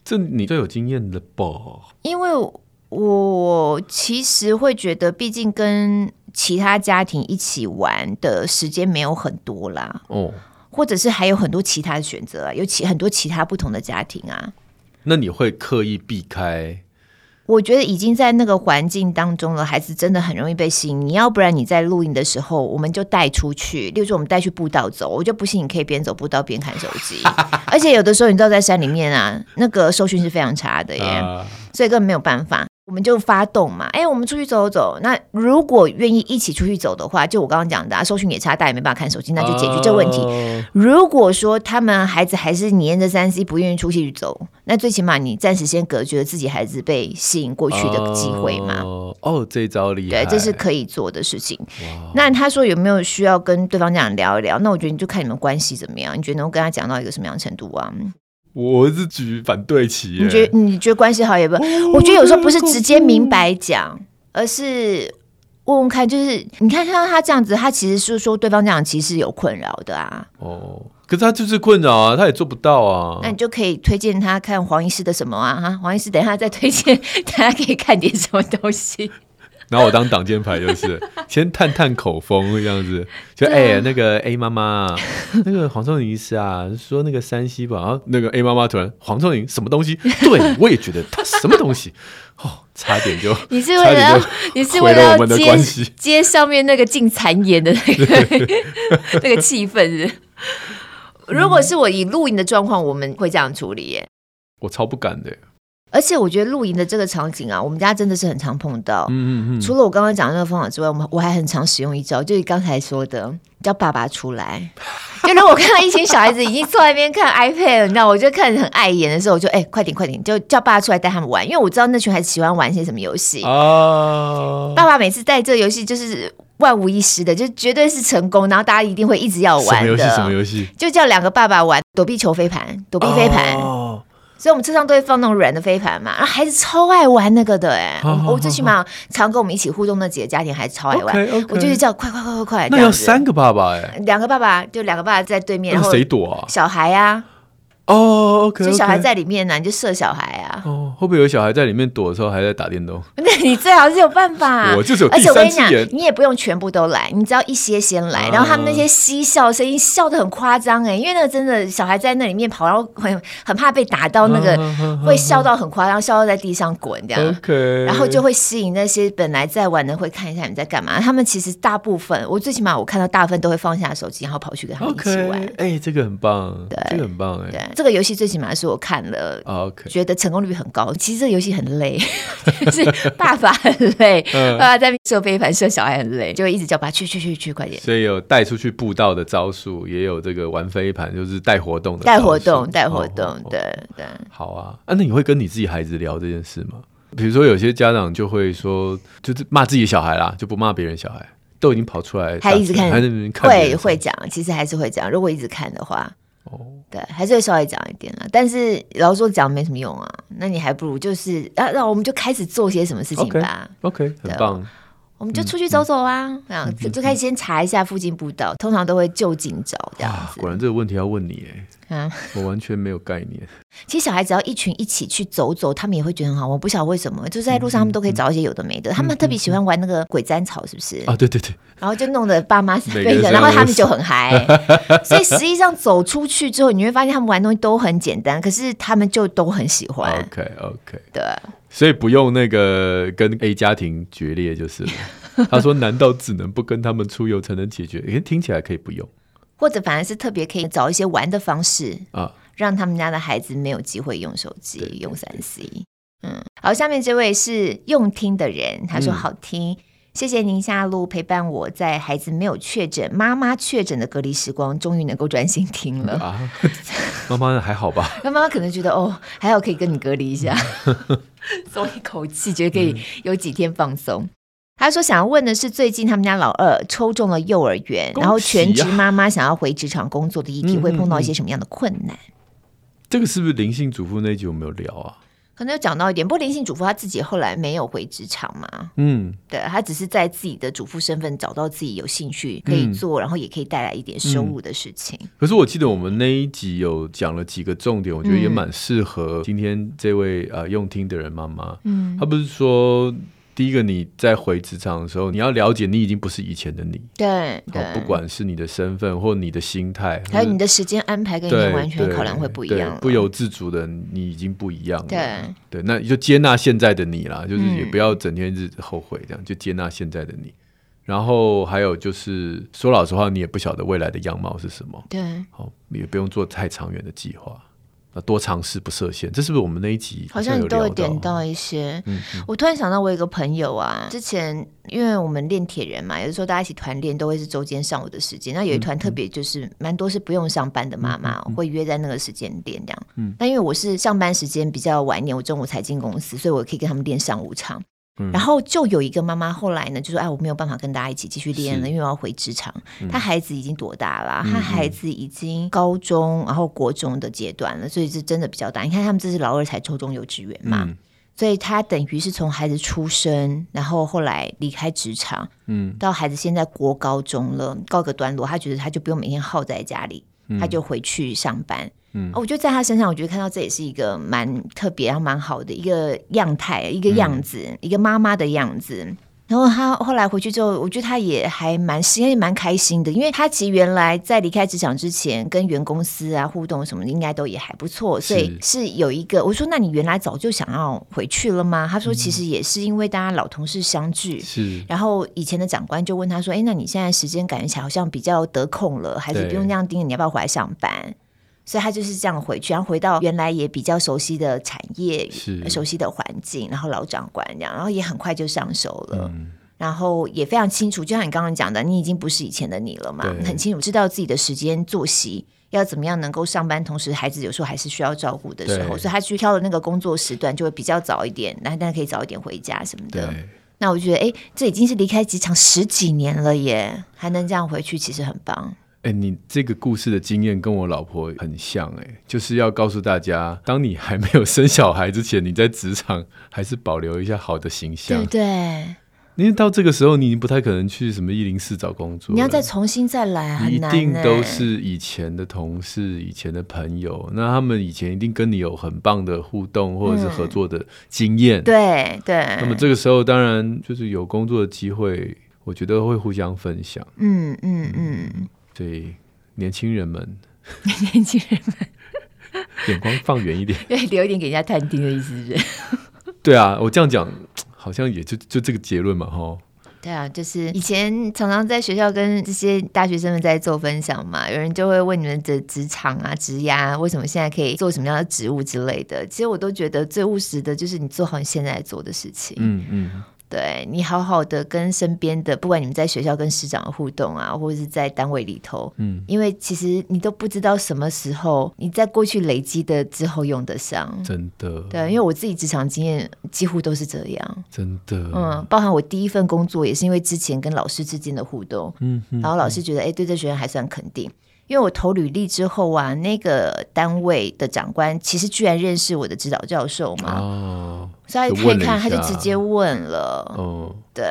Speaker 1: 这你最有经验的吧？
Speaker 2: 因为。我其实会觉得，毕竟跟其他家庭一起玩的时间没有很多啦，哦，或者是还有很多其他的选择啊，有其很多其他不同的家庭啊。
Speaker 1: 那你会刻意避开？
Speaker 2: 我觉得已经在那个环境当中了，孩子真的很容易被吸引。你要不然你在露营的时候，我们就带出去，例如说我们带去步道走，我就不信你可以边走步道边看手机。而且有的时候你知道在山里面啊，那个收讯是非常差的耶，啊、所以根本没有办法。我们就发动嘛，哎，我们出去走走。那如果愿意一起出去走的话，就我刚刚讲的，啊，收讯也差，大家也没办法看手机，那就解决这问题。Uh、如果说他们孩子还是黏着三 C，不愿意出去走，那最起码你暂时先隔绝了自己孩子被吸引过去的机会嘛。
Speaker 1: 哦，uh、oh, 这一招厉害，
Speaker 2: 对，这是可以做的事情。那他说有没有需要跟对方这样聊一聊？那我觉得你就看你们关系怎么样，你觉得能够跟他讲到一个什么样的程度啊？
Speaker 1: 我是举反对旗。
Speaker 2: 你觉得你觉得关系好也不？我觉得有时候不是直接明白讲，而是问问看。就是你看，看到他这样子，他其实是说对方这样其实是有困扰的啊。
Speaker 1: 哦，可是他就是困扰啊，他也做不到啊。
Speaker 2: 那你就可以推荐他看黄医师的什么啊？哈，黄医师等一下再推荐，大家可以看点什么东西。
Speaker 1: 然后我当挡箭牌，就是先探探口风这样子，就哎、那个 A 妈妈，那个黄瑽宁医师啊，说那个山西吧，然后那个 A 妈妈突然黄瑽宁什么东西？对我也觉得他什么东西，哦，差点就
Speaker 2: 你是为了你是为了要接接上面那个进谗言的那个那个气氛是，是？如果是我以录影的状况，我们会这样处理耶。
Speaker 1: 我超不敢的。
Speaker 2: 而且我觉得露营的这个场景啊，我们家真的是很常碰到。嗯嗯嗯。除了我刚刚讲的那个方法之外，我们我还很常使用一招，就是刚才说的叫爸爸出来。就如果我看到一群小孩子已经坐在那边看 iPad，了你知道，我就看着很碍眼的时候，我就哎、欸，快点快点，就叫爸爸出来带他们玩，因为我知道那群孩子喜欢玩些什么游戏。哦。爸爸每次带这个游戏就是万无一失的，就绝对是成功，然后大家一定会一直要玩的。什么游戏？什么游戏？就叫两个爸爸玩躲避球飞盘，躲避飞盘。哦。所以，我们车上都会放那种软的飞盘嘛，然后孩子超爱玩那个的哎，我最起码常跟我们一起互动那几个家庭孩子超爱玩，我就是叫快快快快快，
Speaker 1: 那要三个爸爸哎，
Speaker 2: 两个爸爸就两个爸爸在对面，
Speaker 1: 然后谁躲啊？
Speaker 2: 小孩啊。
Speaker 1: 哦，OK，
Speaker 2: 所以小孩在里面呢，你就射小孩啊。
Speaker 1: 哦，会不会有小孩在里面躲的时候还在打电动？
Speaker 2: 那 你最好是有办法。
Speaker 1: 我就是有第三只眼。而且我跟你讲，
Speaker 2: 你也不用全部都来，你只要一些先来，然后他们那些嬉笑声音笑得很夸张哎，因为那个真的小孩在那里面跑，然后很很怕被打到，那个会笑到很夸张，笑到在地上滚这样。OK，然后就会吸引那些本来在玩的会看一下你在干嘛。他们其实大部分，我最起码我看到大部分都会放下手机，然后跑去跟他们一起玩。
Speaker 1: 哎，这个很棒，对，这个很棒哎，
Speaker 2: 对，这个游戏最起码。是我看了，Okay. 觉得成功率很高。其实这个游戏很累，就是爸爸很累，爸爸在射飞盘射小孩很累，就会一直叫爸去去去去快点。
Speaker 1: 所以有带出去步道的招数，也有这个玩飞盘，就是带活动的。
Speaker 2: 带活动，带活动，对对。
Speaker 1: 好啊，啊，那你会跟你自己孩子聊这件事吗？比如说有些家长就会说，就是骂自己小孩啦，就不骂别人小孩，都已经跑出来，
Speaker 2: 还一直看，
Speaker 1: 还
Speaker 2: 看会会讲，其实还是会讲。如果一直看的话。哦，对，还是会稍微讲一点啦，但是老实说讲没什么用啊。那你还不如就是啊，那我们就开始做些什么事情吧。
Speaker 1: OK，okay 很棒。
Speaker 2: 我们就出去走走啊，这样、子、就开始先查一下附近步道，通常都会就近找这样子。
Speaker 1: 果然这个问题要问你哎，啊，我完全没有概念。
Speaker 2: 其实小孩只要一群一起去走走，他们也会觉得很好。我不晓得为什么，就是在路上他们都可以找一些有的没的。嗯、他们特别喜欢玩那个鬼粘草，是不是？
Speaker 1: 啊，对对对。
Speaker 2: 然后就弄得爸妈背着，然后他们就很嗨。所以实际上走出去之后，你会发现他们玩东西都很简单，可是他们就都很喜欢。
Speaker 1: OK OK，
Speaker 2: 对。
Speaker 1: 所以不用那个跟 A 家庭决裂就是了。他说：“难道只能不跟他们出游才能解决？”诶，听起来可以不用，
Speaker 2: 或者反而是特别可以找一些玩的方式啊，让他们家的孩子没有机会用手机、用三 C。嗯，好，下面这位是用听的人，他说：“好听，嗯、谢谢您下路陪伴我在孩子没有确诊、妈妈确诊的隔离时光，终于能够专心听了。”啊，
Speaker 1: 妈妈还好吧？
Speaker 2: 妈妈可能觉得哦，还好可以跟你隔离一下。松一口气，觉得可以有几天放松。嗯、他说想要问的是，最近他们家老二抽中了幼儿园，啊、然后全职妈妈想要回职场工作的议题，会碰到一些什么样的困难？嗯嗯嗯、
Speaker 1: 这个是不是灵性主妇那一集有没有聊啊？
Speaker 2: 可能有讲到一点，不过灵性主妇她自己后来没有回职场嘛，嗯，对，她只是在自己的主妇身份找到自己有兴趣可以做，嗯、然后也可以带来一点收入的事情。嗯、
Speaker 1: 可是我记得我们那一集有讲了几个重点，我觉得也蛮适合今天这位呃用听的人妈妈，嗯，她不是说。第一个，你在回职场的时候，你要了解你已经不是以前的你。
Speaker 2: 对，对，
Speaker 1: 不管是你的身份或你的心态，
Speaker 2: 还有你的时间安排，跟你完全考量会不一样。
Speaker 1: 不由自主的，你已经不一样了。
Speaker 2: 对，
Speaker 1: 对，那你就接纳现在的你啦，就是也不要整天日子后悔，这样、嗯、就接纳现在的你。然后还有就是说老实话，你也不晓得未来的样貌是什么。
Speaker 2: 对，
Speaker 1: 好，也不用做太长远的计划。多尝试不设限，这是不是我们那一集好
Speaker 2: 像你都有点到一些？嗯嗯、我突然想到，我有一个朋友啊，之前因为我们练铁人嘛，有的时候大家一起团练都会是周间上午的时间。那有一团特别就是蛮多是不用上班的妈妈、会约在那个时间练这样。嗯，那因为我是上班时间比较晚一点，我中午才进公司，所以我可以跟他们练上午场。然后就有一个妈妈后来呢，就说：“哎，我没有办法跟大家一起继续练了，因为我要回职场。她孩子已经多大了？他孩子已经高中，然后国中的阶段了，所以是真的比较大。你看他们这是老二才抽中幼稚园嘛，所以他等于是从孩子出生，然后后来离开职场，嗯，到孩子现在国高中了，告个段落，他觉得他就不用每天耗在家里，他就回去上班。”嗯，我觉得在他身上，我觉得看到这也是一个蛮特别、然后蛮好的一个样态、一个样子、嗯、一个妈妈的样子。然后他后来回去之后，我觉得他也还蛮，实也蛮开心的，因为他其实原来在离开职场之前，跟原公司啊互动什么的，应该都也还不错。所以是有一个，我说那你原来早就想要回去了吗？他说其实也是因为大家老同事相聚，是。然后以前的长官就问他说：“哎，那你现在时间感觉起来好像比较得空了，还是不用这样盯着你要不要回来上班？”所以他就是这样回去，然后回到原来也比较熟悉的产业、熟悉的环境，然后老长官这样，然后也很快就上手了，嗯、然后也非常清楚，就像你刚刚讲的，你已经不是以前的你了嘛，很清楚知道自己的时间作息要怎么样能够上班，同时孩子有时候还是需要照顾的时候，所以他去挑的那个工作时段就会比较早一点，那但可以早一点回家什么的。那我觉得，哎，这已经是离开职场十几年了耶，还能这样回去，其实很棒。
Speaker 1: 哎，你这个故事的经验跟我老婆很像，哎，就是要告诉大家，当你还没有生小孩之前，你在职场还是保留一下好的形象，
Speaker 2: 对对。
Speaker 1: 因为到这个时候，你已经不太可能去什么一零四找工作，
Speaker 2: 你要再重新再来，很难。
Speaker 1: 一定都是以前的同事、以前的朋友，那他们以前一定跟你有很棒的互动或者是合作的经验，
Speaker 2: 对对。
Speaker 1: 那么这个时候，当然就是有工作的机会，我觉得会互相分享，
Speaker 2: 嗯嗯嗯。嗯嗯
Speaker 1: 对年轻人们，
Speaker 2: 年轻人们
Speaker 1: 眼光放远一点，
Speaker 2: 对，留一点给人家探听的意思是。
Speaker 1: 对啊，我这样讲好像也就就这个结论嘛，哈。
Speaker 2: 对啊，就是以前常常在学校跟这些大学生们在做分享嘛，有人就会问你们的职场啊、职涯，为什么现在可以做什么样的职务之类的。其实我都觉得最务实的就是你做好你现在做的事情。嗯嗯。嗯对，你好好的跟身边的，不管你们在学校跟师长的互动啊，或者是在单位里头，嗯，因为其实你都不知道什么时候你在过去累积的之后用得上，
Speaker 1: 真的。
Speaker 2: 对，因为我自己职场经验几乎都是这样，
Speaker 1: 真的。
Speaker 2: 嗯，包含我第一份工作也是因为之前跟老师之间的互动，嗯，然后老师觉得哎，对这学生还算肯定。因为我投履历之后啊，那个单位的长官其实居然认识我的指导教授嘛，哦，所以他可以看，他就直接问了，哦，对，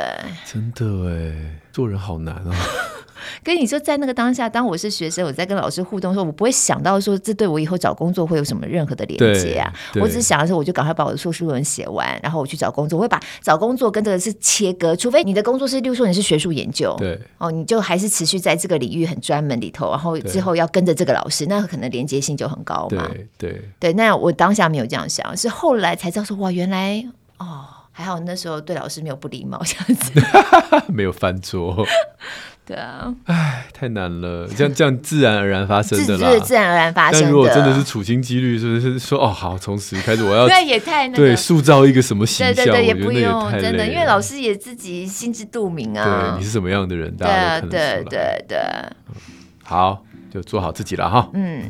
Speaker 1: 真的哎，做人好难啊。
Speaker 2: 跟你说，在那个当下，当我是学生，我在跟老师互动的时候，我不会想到说这对我以后找工作会有什么任何的连接啊。我只是想的是，我就赶快把我的硕士论文写完，然后我去找工作。我会把找工作跟这个是切割，除非你的工作是，例如说你是学术研究，
Speaker 1: 对，
Speaker 2: 哦，你就还是持续在这个领域很专门里头，然后之后要跟着这个老师，那可能连接性就很高嘛。
Speaker 1: 对对
Speaker 2: 对，那我当下没有这样想，是后来才知道说，哇，原来哦，还好那时候对老师没有不礼貌，这样子
Speaker 1: 没有翻桌。
Speaker 2: 对啊，
Speaker 1: 哎，太难了，这样这样自然而然发生的啦，
Speaker 2: 自，自然而然发生的。
Speaker 1: 但如果真的是处心积虑，是不是说哦，好，从此开始我要
Speaker 2: 对也太、那个、
Speaker 1: 对塑造一个什么形象？对对对，也不用
Speaker 2: 真的，因为老师也自己心知肚明啊。
Speaker 1: 对，你是什么样的人，大家都看得。
Speaker 2: 对对对对，
Speaker 1: 好，就做好自己了哈。嗯。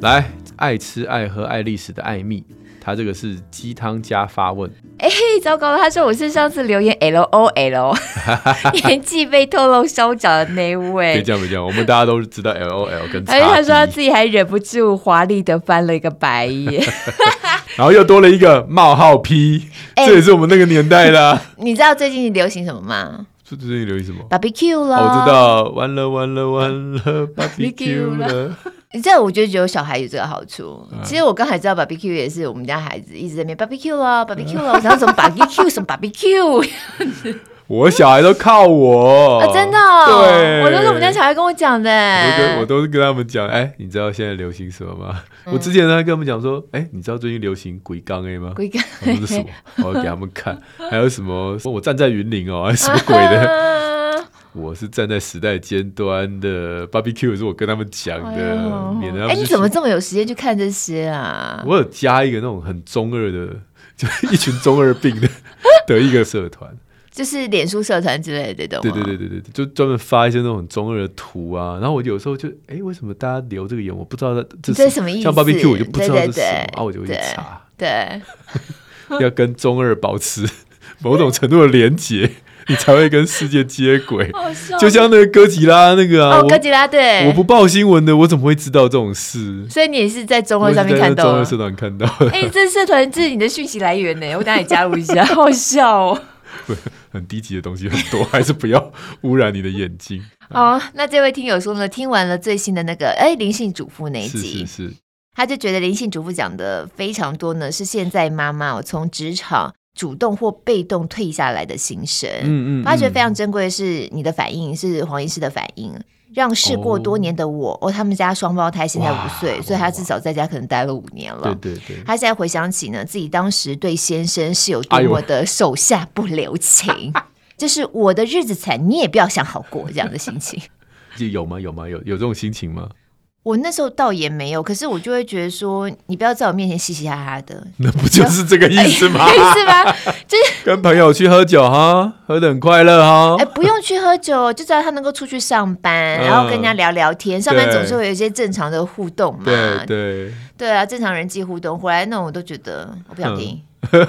Speaker 1: 来，爱吃爱喝爱历史的艾蜜。他这个是鸡汤加发问，
Speaker 2: 哎，糟糕了！他说我是上次留言 L O L，年纪被透露稍长的那位。
Speaker 1: 别这样，别这样，我们大家都知道 L O L 跟。
Speaker 2: 而且他说他自己还忍不住华丽的翻了一个白眼，
Speaker 1: 然后又多了一个冒号 P，这也是我们那个年代的。
Speaker 2: 你知道最近流行什么吗？
Speaker 1: 最近流行什么
Speaker 2: ？Barbecue 了。
Speaker 1: 我知道，完了完了完了，Barbecue 了。
Speaker 2: 你知道，我觉得只有小孩有这个好处。其实我刚才知道 barbecue 也是我们家孩子一直在那边 barbecue 啊 barbecue 啊，然后 什么 barbecue 什么 barbecue。
Speaker 1: 我小孩都靠我，
Speaker 2: 真的，对，我都是我们家小孩跟我讲的。
Speaker 1: 我跟我都是跟他们讲，哎，你知道现在流行什么吗？我之前呢跟他们讲说，哎，你知道最近流行鬼刚 A 吗？
Speaker 2: 鬼刚
Speaker 1: 是 什么？我要给他们看，还有什么？我站在云林哦，还是什么鬼的？我是站在时代尖端的 barbecue，是我跟他们讲的，免得哎，
Speaker 2: 你怎么这么有时间去看这些啊？
Speaker 1: 我有加一个那种很中二的，就一群中二病的 的一个社团，
Speaker 2: 就是脸书社团之类的，对
Speaker 1: 对对对对，就专门发一些那种中二的图啊。然后我有时候就哎，为什么大家留这个言？我不知道这
Speaker 2: 这是什么意思。
Speaker 1: 像 barbecue 我就不知道这是什么，然后我就会去查。
Speaker 2: 对，
Speaker 1: 要跟中二保持某种程度的连结。你才会跟世界接轨，就像那个哥吉拉那个啊，
Speaker 2: 哦，哥吉拉对，
Speaker 1: 我不报新闻的，我怎么会知道这种事？
Speaker 2: 所以你也是在中二上面看到，
Speaker 1: 中二社团看到。
Speaker 2: 哎，这社团这是你的讯息来源呢，我等下也加入一下，好笑哦。
Speaker 1: 很低级的东西很多，还是不要污染你的眼睛。
Speaker 2: 好，那这位听友说呢，听完了最新的那个哎灵性主妇那一集，
Speaker 1: 是是是，
Speaker 2: 他就觉得灵性主妇讲的非常多呢，是现在妈妈我从职场。主动或被动退下来的心声，嗯嗯，他觉得非常珍贵的是你的反应，是黄医师的反应，让事过多年的我，哦，哦他们家双胞胎现在五岁，所以他至少在家可能待了五年了。
Speaker 1: 对对对，
Speaker 2: 他现在回想起呢，自己当时对先生是有多么的手下不留情，哎、就是我的日子惨，你也不要想好过这样的心情。
Speaker 1: 有吗？有吗？有有这种心情吗？
Speaker 2: 我那时候倒也没有，可是我就会觉得说，你不要在我面前嘻嘻哈哈的，
Speaker 1: 那不就是这个意思吗？
Speaker 2: 是吗？就是
Speaker 1: 跟朋友去喝酒哈，喝的很快乐哈。
Speaker 2: 哎，不用去喝酒，就知道他能够出去上班，嗯、然后跟人家聊聊天。上班总是会有一些正常的互动嘛。
Speaker 1: 对对
Speaker 2: 对啊，正常人际互动。回来那种我都觉得我不想听，嗯、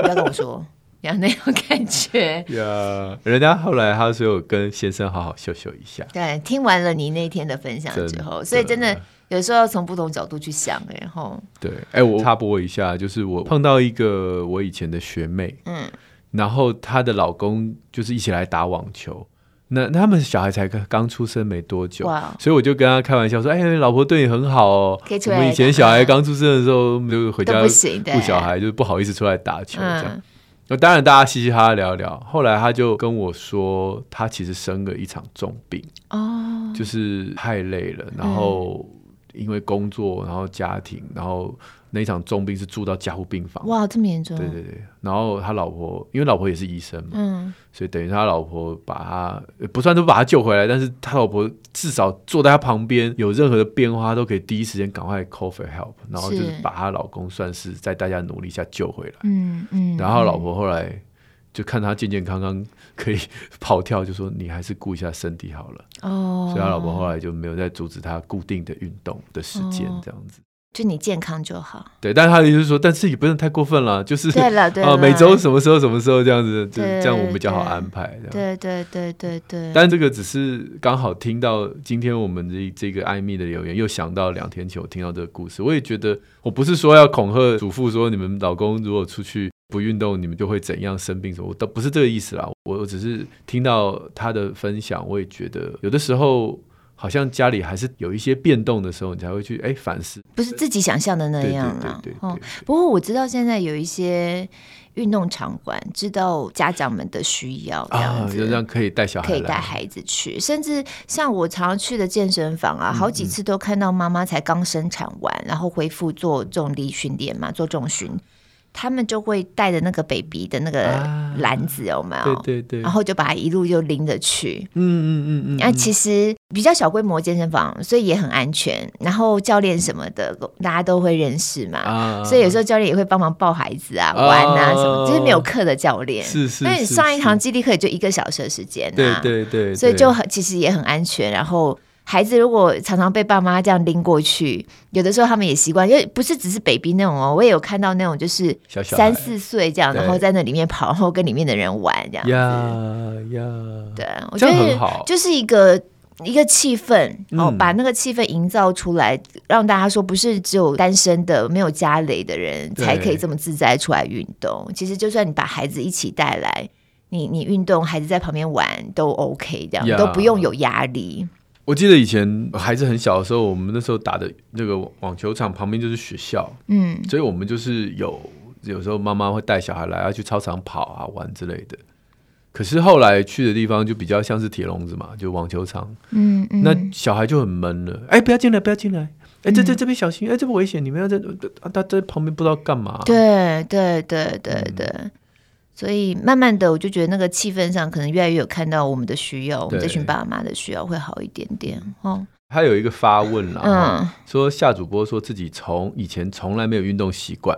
Speaker 2: 不要跟我说。有那种感觉
Speaker 1: 呀人家后来他说有跟先生好好秀秀一下。
Speaker 2: 对，听完了你那天的分享之后，所以真的有时候要从不同角度去想，然后
Speaker 1: 对，哎、欸，我插播一下，就是我碰到一个我以前的学妹，嗯，然后她的老公就是一起来打网球，那他们小孩才刚出生没多久，哇，所以我就跟他开玩笑说，哎、欸，老婆对你很好哦。我们以前小孩刚出生的时候，就回家顾小孩，就不好意思出来打球这样。嗯那当然，大家嘻嘻哈哈聊一聊。后来他就跟我说，他其实生了一场重病，哦，就是太累了，然后因为工作，然后家庭，然后。那一场重病是住到加护病房，
Speaker 2: 哇，这么严重？
Speaker 1: 对对对，然后他老婆，因为老婆也是医生嘛，嗯，所以等于他老婆把他不算都把他救回来，但是他老婆至少坐在他旁边，有任何的变化，都可以第一时间赶快 call for help，然后就是把他老公算是在大家努力下救回来，嗯嗯，然后老婆后来就看他健健康康可以跑跳，就说你还是顾一下身体好了，哦，所以他老婆后来就没有再阻止他固定的运动的时间，这样子。
Speaker 2: 就你健康就好。
Speaker 1: 对，但是他的意思是说，但是也不能太过分了，就是
Speaker 2: 对了，对了，
Speaker 1: 每周什么时候什么时候这样子，就这样我们比较好安排。
Speaker 2: 对对对对对。
Speaker 1: 但这个只是刚好听到今天我们这这个艾米的留言，又想到两天前我听到这个故事，我也觉得我不是说要恐吓嘱咐说你们老公如果出去不运动，你们就会怎样生病什么，我都不是这个意思啦。我只是听到他的分享，我也觉得有的时候。好像家里还是有一些变动的时候，你才会去哎反思，
Speaker 2: 不是自己想象的那样啊。哦，不过我知道现在有一些运动场馆知道家长们的需要，这样子，
Speaker 1: 这样可以带小孩，
Speaker 2: 可以带孩子去，甚至像我常常去的健身房啊，好几次都看到妈妈才刚生产完，然后恢复做重力训练嘛，做重训。他们就会带着那个 baby 的那个篮子，有没有？
Speaker 1: 对对对。
Speaker 2: 然后就把他一路就拎着去。嗯
Speaker 1: 嗯嗯嗯。
Speaker 2: 那其实比较小规模健身房，所以也很安全。然后教练什么的，大家都会认识嘛。所以有时候教练也会帮忙抱孩子啊、玩啊什么，就是没有课的教练。
Speaker 1: 是是。
Speaker 2: 因为你上一堂基地课也就一个小时的时间。
Speaker 1: 对对对。
Speaker 2: 所以就很其实也很安全。然后。孩子如果常常被爸妈这样拎过去，有的时候他们也习惯，因为不是只是 baby 那种哦，我也有看到那种就是三四岁这样，然后在那里面跑，然后跟里面的人玩这样子。呀呀，对，我觉得就是一个一个气氛，然后把那个气氛营造出来，嗯、让大家说不是只有单身的没有家累的人才可以这么自在出来运动。其实就算你把孩子一起带来，你你运动，孩子在旁边玩都 OK，这样.都不用有压力。
Speaker 1: 我记得以前孩子很小的时候，我们那时候打的那个网球场旁边就是学校，嗯，所以我们就是有有时候妈妈会带小孩来要去操场跑啊玩之类的。可是后来去的地方就比较像是铁笼子嘛，就网球场，嗯，嗯，那小孩就很闷了。哎，不要进来，不要进来！哎，这这这边小心！哎，这不危险！你们要在他在旁边不知道干嘛。
Speaker 2: 对对对对对。嗯所以慢慢的，我就觉得那个气氛上可能越来越有看到我们的需要，我们这群爸妈的需要会好一点点哦。
Speaker 1: 他有一个发问啦，嗯，说夏主播说自己从以前从来没有运动习惯，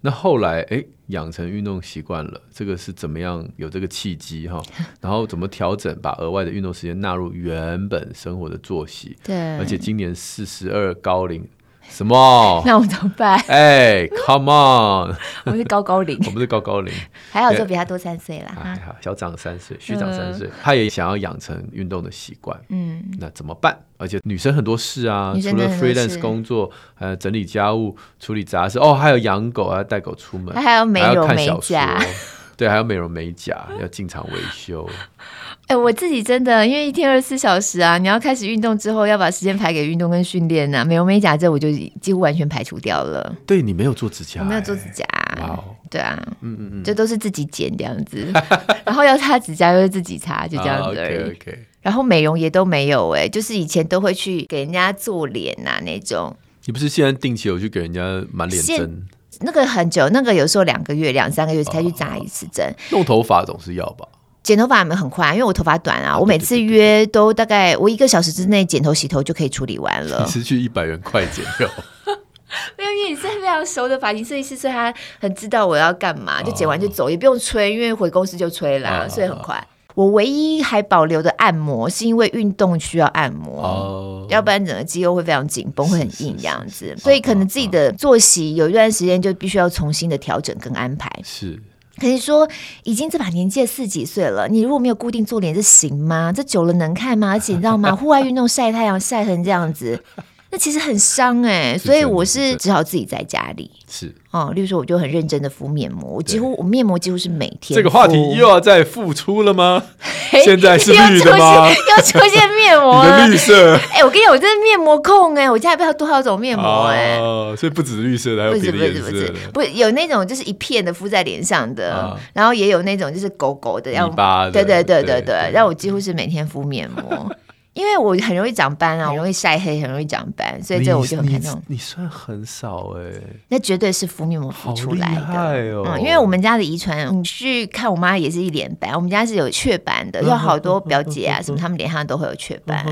Speaker 1: 那后来哎养成运动习惯了，这个是怎么样有这个契机哈？然后怎么调整，把额外的运动时间纳入原本生活的作息？对，而且今年四十二高龄。什么？
Speaker 2: 那我怎么办？
Speaker 1: 哎，Come on！
Speaker 2: 我是高高龄，
Speaker 1: 我们是高高龄，
Speaker 2: 还好就比他多三岁啦。
Speaker 1: 还好，小长三岁，虚长三岁。他也想要养成运动的习惯。嗯，那怎么办？而且女生很多事啊，除了 freelance 工作，还有整理家务、处理杂事，哦，还有养狗，还要带狗出门，
Speaker 2: 还有美容美甲，
Speaker 1: 对，还有美容美甲，要经常维修。
Speaker 2: 哎、欸，我自己真的，因为一天二十四小时啊，你要开始运动之后，要把时间排给运动跟训练呐。美容美甲这我就几乎完全排除掉了。
Speaker 1: 对，你没有做指甲，
Speaker 2: 我没有做指甲。哇哦，对啊，
Speaker 1: 嗯嗯嗯，
Speaker 2: 这都是自己剪这样子，然后要擦指甲又是自己擦，就这样子而已。Oh, okay, okay. 然后美容也都没有哎、欸，就是以前都会去给人家做脸呐、啊、那种。
Speaker 1: 你不是现在定期有去给人家满脸针？
Speaker 2: 那个很久，那个有时候两个月、两三个月才去扎一次针。
Speaker 1: 弄头发总是要吧？
Speaker 2: 剪头发也很快，因为我头发短啊，我每次约都大概我一个小时之内剪头洗头就可以处理完了。
Speaker 1: 失去一百元快剪掉，
Speaker 2: 没有，因为你是非常熟的发型设计师，所以他很知道我要干嘛，就剪完就走，也不用吹，因为回公司就吹啦，所以很快。我唯一还保留的按摩，是因为运动需要按摩，要不然整个肌肉会非常紧绷，会很硬这样子，所以可能自己的作息有一段时间就必须要重新的调整跟安排。
Speaker 1: 是。
Speaker 2: 可以说，已经这把年纪四几岁了，你如果没有固定做脸，这行吗？这久了能看吗？而且你知道吗？户外运动晒太阳晒成这样子。那其实很伤哎、欸，所以我是只好自己在家里
Speaker 1: 是
Speaker 2: 哦。例如说，我就很认真的敷面膜，我几乎我面膜几乎是每天。
Speaker 1: 这个话题又要再复出了吗？现在是绿的吗？
Speaker 2: 又出现面膜
Speaker 1: 的绿色。
Speaker 2: 哎，我跟你讲，我真的面膜控哎，我家里不知道多少种面膜哎。
Speaker 1: 哦，所以不止绿色的，还有别的颜色的。
Speaker 2: 不有那种就是一片的敷在脸上的，然后也有那种就是狗狗的，要对对对对对，然后我几乎是每天敷面膜。因为我很容易长斑啊，很容易晒黑，很容易长斑，所以这我就很看重。
Speaker 1: 你算很少哎，
Speaker 2: 那绝对是敷面膜敷出来的。嗯，因为我们家的遗传，你去看我妈也是一脸斑，我们家是有雀斑的，有好多表姐啊什么，他们脸上都会有雀斑。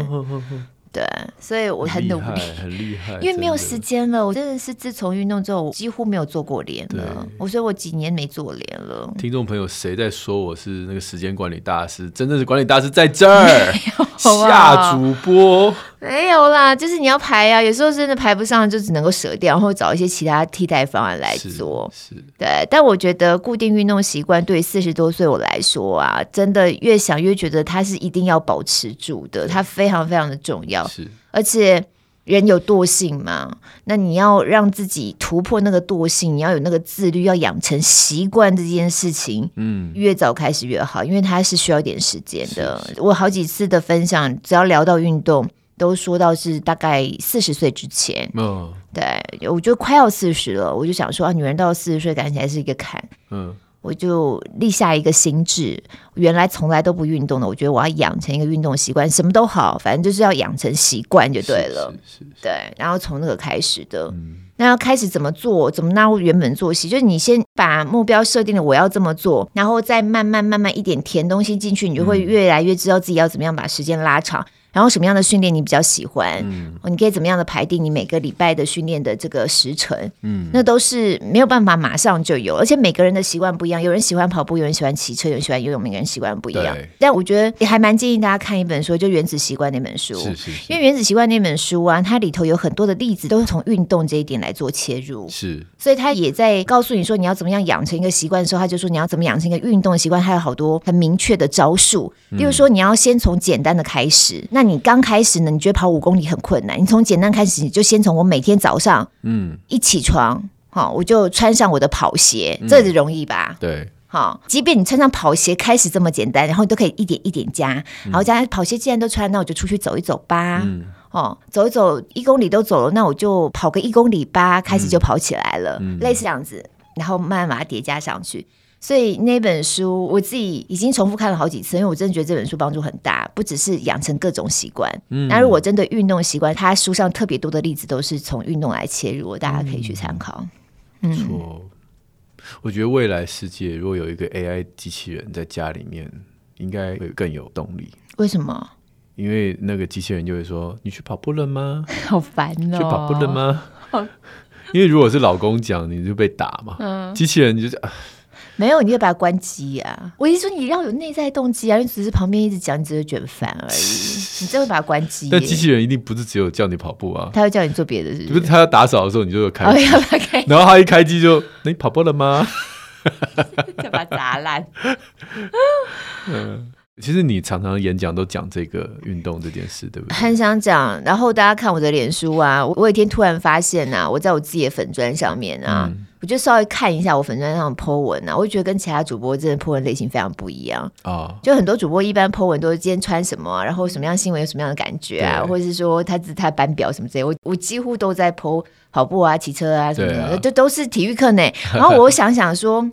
Speaker 2: 对，所以我很努力，
Speaker 1: 很厉害，
Speaker 2: 因为没有时间了。我真的是自从运动之后，我几乎没有做过脸了。我说我几年没做脸了。听
Speaker 1: 众朋友，谁在说我是那个时间管理大师？真正的管理大师在这儿，夏主播。
Speaker 2: 没有啦，就是你要排啊，有时候真的排不上，就只能够舍掉，然后找一些其他替代方案来做。
Speaker 1: 是，是
Speaker 2: 对。但我觉得固定运动习惯对四十多岁我来说啊，真的越想越觉得它是一定要保持住的，它非常非常的重要。
Speaker 1: 是，
Speaker 2: 而且。人有惰性嘛？那你要让自己突破那个惰性，你要有那个自律，要养成习惯这件事情。嗯，越早开始越好，因为它是需要一点时间的。我好几次的分享，只要聊到运动，都说到是大概四十岁之前。嗯，对，我觉得快要四十了，我就想说啊，女人到四十岁，感觉还是一个坎。嗯。我就立下一个心智，原来从来都不运动的，我觉得我要养成一个运动习惯，什么都好，反正就是要养成习惯就对了。是是是是对，然后从那个开始的，嗯、那要开始怎么做？怎么纳入原本作息？就是你先把目标设定了，我要这么做，然后再慢慢慢慢一点填东西进去，你就会越来越知道自己要怎么样把时间拉长。然后什么样的训练你比较喜欢？嗯，你可以怎么样的排定你每个礼拜的训练的这个时程？嗯，那都是没有办法马上就有，而且每个人的习惯不一样，有人喜欢跑步，有人喜欢骑车，有人喜欢游泳，每个人习惯不一样。但我觉得也还蛮建议大家看一本书，就《原子习惯》那本书。是是是。因为《原子习惯》那本书啊，它里头有很多的例子都是从运动这一点来做切入。是。所以它也在告诉你说，你要怎么样养成一个习惯的时候，他就说你要怎么养成一个运动的习惯，它有好多很明确的招数。例如说，你要先从简单的开始。嗯、那你刚开始呢？你觉得跑五公里很困难？你从简单开始，你就先从我每天早上，嗯，一起床，好，我就穿上我的跑鞋，这就容易吧？
Speaker 1: 对，
Speaker 2: 好，即便你穿上跑鞋开始这么简单，然后你都可以一点一点加，然后加跑鞋既然都穿，那我就出去走一走吧，嗯，哦，走一走一公里都走了，那我就跑个一公里吧，开始就跑起来了，类似这样子，然后慢慢把它叠加上去。所以那本书我自己已经重复看了好几次，因为我真的觉得这本书帮助很大，不只是养成各种习惯。嗯，那如果针对运动习惯，它书上特别多的例子都是从运动来切入，大家可以去参考。嗯，
Speaker 1: 我觉得未来世界如果有一个 AI 机器人在家里面，应该会更有动力。
Speaker 2: 为什么？
Speaker 1: 因为那个机器人就会说：“你去跑步了吗？
Speaker 2: 好烦哦！
Speaker 1: 去跑步了吗？”因为如果是老公讲，你就被打嘛。嗯，机器人就是。
Speaker 2: 没有，你就把它关机呀、啊！我一说你要有内在动机啊，你只是旁边一直讲，你只是卷烦而已。你真会把它关机？
Speaker 1: 但机器人一定不是只有叫你跑步啊，
Speaker 2: 他会叫你做别的是不是，
Speaker 1: 就是他要打扫的时候，你就开机。哦、开然后他一开机就，你跑步了吗？
Speaker 2: 就把它砸烂。
Speaker 1: 嗯，其实你常常演讲都讲这个运动这件事，对不对？
Speaker 2: 很想讲。然后大家看我的脸书啊，我有一天突然发现啊，我在我自己的粉砖上面啊。嗯我就稍微看一下我粉砖上的 po 文啊，我就觉得跟其他主播真的 po 文类型非常不一样啊。就很多主播一般 po 文都是今天穿什么、啊，然后什么样新闻有什么样的感觉啊，或者是说他自他班表什么之类。我我几乎都在 po 跑步啊、骑车啊什么的，啊、就都是体育课呢。然后我想想说。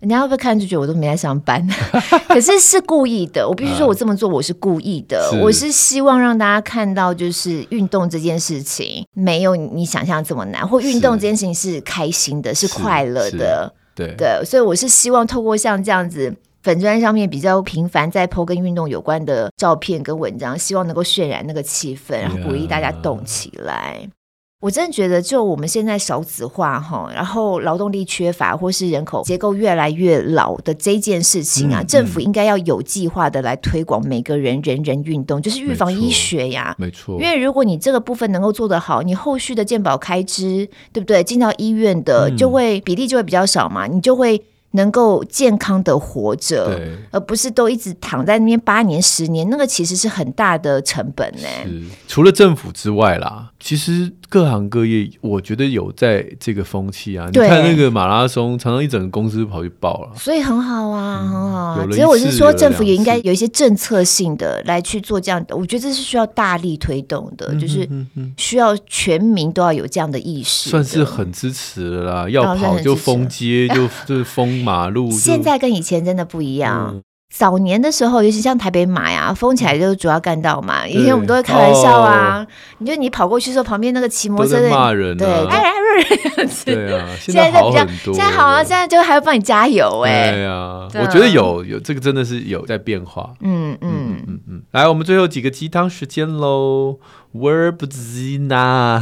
Speaker 2: 人家会不会看就觉得我都没在上班？可是是故意的。我必须说，我这么做我是故意的。我是希望让大家看到，就是运动这件事情没有你想象这么难，或运动这件事情是开心的，是，是快乐的。对对，所以我是希望透过像这样子粉砖上面比较频繁在 po 跟运动有关的照片跟文章，希望能够渲染那个气氛，然后鼓励大家动起来。我真的觉得，就我们现在少子化哈，然后劳动力缺乏，或是人口结构越来越老的这件事情啊，嗯嗯、政府应该要有计划的来推广每个人人人运动，就是预防医学呀。没错，因为如果你这个部分能够做得好，你后续的健保开支，对不对？进到医院的就会比例就会比较少嘛，你就会。能够健康的活着，对而不是都一直躺在那边八年十年，那个其实是很大的成本呢。是，
Speaker 1: 除了政府之外啦，其实各行各业，我觉得有在这个风气啊。你看那个马拉松，常常一整个公司跑去报了，所
Speaker 2: 以很好啊，嗯、很好啊。其实我是说，政府也应该有一些政策性的来去做这样的，我觉得这是需要大力推动的，嗯、哼哼就是需要全民都要有这样的意识。
Speaker 1: 算是很支持了啦，要跑就封街，就 就是封。马路
Speaker 2: 现在跟以前真的不一样。嗯、早年的时候，尤其像台北马呀，封起来就是主要干道嘛。以前我们都会开玩笑啊，哦、你就你跑过去的时候，旁边那个骑摩托车的
Speaker 1: 骂人、啊，
Speaker 2: 对，哎哎，这样子。
Speaker 1: 对啊，现在好很多。
Speaker 2: 现在好啊，现在就还会帮你加油哎、欸。
Speaker 1: 对啊，对我觉得有有这个真的是有在变化。嗯嗯嗯嗯嗯。来，我们最后几个鸡汤时间喽。Verbzina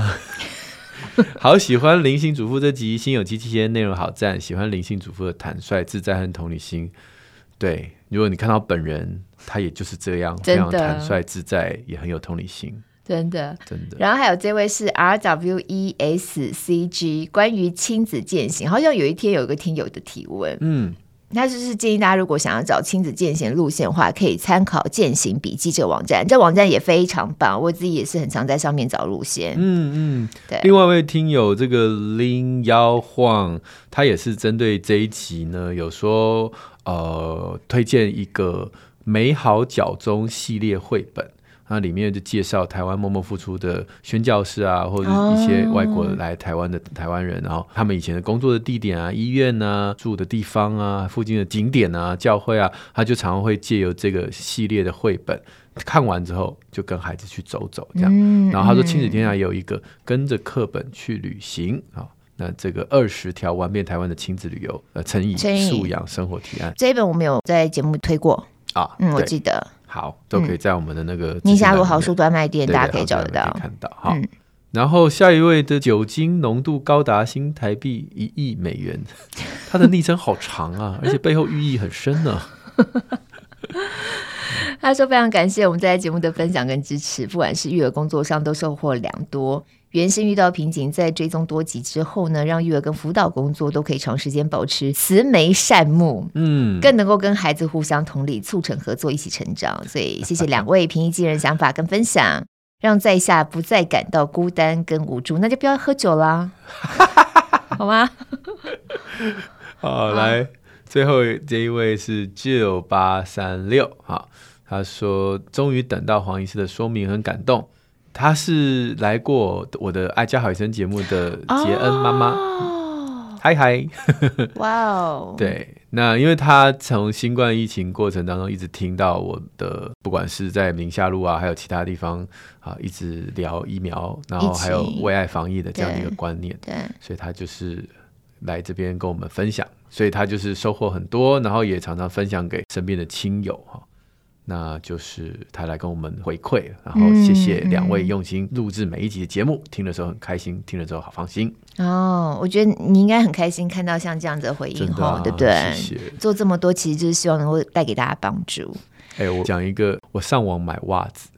Speaker 1: 好喜欢灵性主妇这集，心有戚戚焉，内容好赞。喜欢灵性主妇的坦率、自在和同理心。对，如果你看到本人，他也就是这样，非常坦率、自在，也很有同理心。
Speaker 2: 真的
Speaker 1: 真的。
Speaker 2: 然后还有这位是 R W E S C G，关于亲子践行，好像有一天有一个听友的提问，嗯。他就是建议大家，如果想要找亲子践行路线的话，可以参考践行笔记这个网站。这网站也非常棒，我自己也是很常在上面找路线。嗯嗯，对。
Speaker 1: 另外一位听友这个林幺晃，他也是针对这一集呢，有说呃推荐一个美好脚踪系列绘本。那里面就介绍台湾默默付出的宣教士啊，或者一些外国来台湾的台湾人，哦，然后他们以前的工作的地点啊、医院啊、住的地方啊、附近的景点啊、教会啊，他就常常会借由这个系列的绘本看完之后，就跟孩子去走走这样。嗯、然后他说，亲子天下也有一个跟着课本去旅行啊，那这个二十条玩遍台湾的亲子旅游呃，乘以素养生活提案。
Speaker 2: 这一本我们有在节目推过。啊，嗯，我记得。
Speaker 1: 好，都可以在我们的那个
Speaker 2: 宁夏路好书专卖店，大家可以找得到，
Speaker 1: 看到。哈，嗯、然后下一位的酒精浓度高达新台币一亿美元，他的昵称好长啊，而且背后寓意很深呢、啊。
Speaker 2: 他说非常感谢我们在节目的分享跟支持，不管是育儿工作上都收获良多。原先遇到瓶颈，在追踪多集之后呢，让育儿跟辅导工作都可以长时间保持慈眉善目，嗯，更能够跟孩子互相同理，促成合作，一起成长。所以 谢谢两位平易近人想法跟分享，让在下不再感到孤单跟无助。那就不要喝酒啦，好吗？
Speaker 1: 好，来，最后这一位是九八三六，好，他说终于等到黄医师的说明，很感动。他是来过我的《爱家好医生》节目的杰恩妈妈，嗨嗨，哇哦！对，那因为她从新冠疫情过程当中一直听到我的，不管是在宁夏路啊，还有其他地方啊，一直聊疫苗，然后还有为爱防疫的这样的一个观念，对，所以她就是来这边跟我们分享，所以他就是收获很多，然后也常常分享给身边的亲友哈。那就是他来跟我们回馈，然后谢谢两位用心录制每一集的节目，嗯嗯、听的时候很开心，听了之后好放心。
Speaker 2: 哦，我觉得你应该很开心看到像这样子的回应，哈、啊，对不对？谢谢。做这么多，其实就是希望能够带给大家帮助。
Speaker 1: 哎，我讲一个，我上网买袜子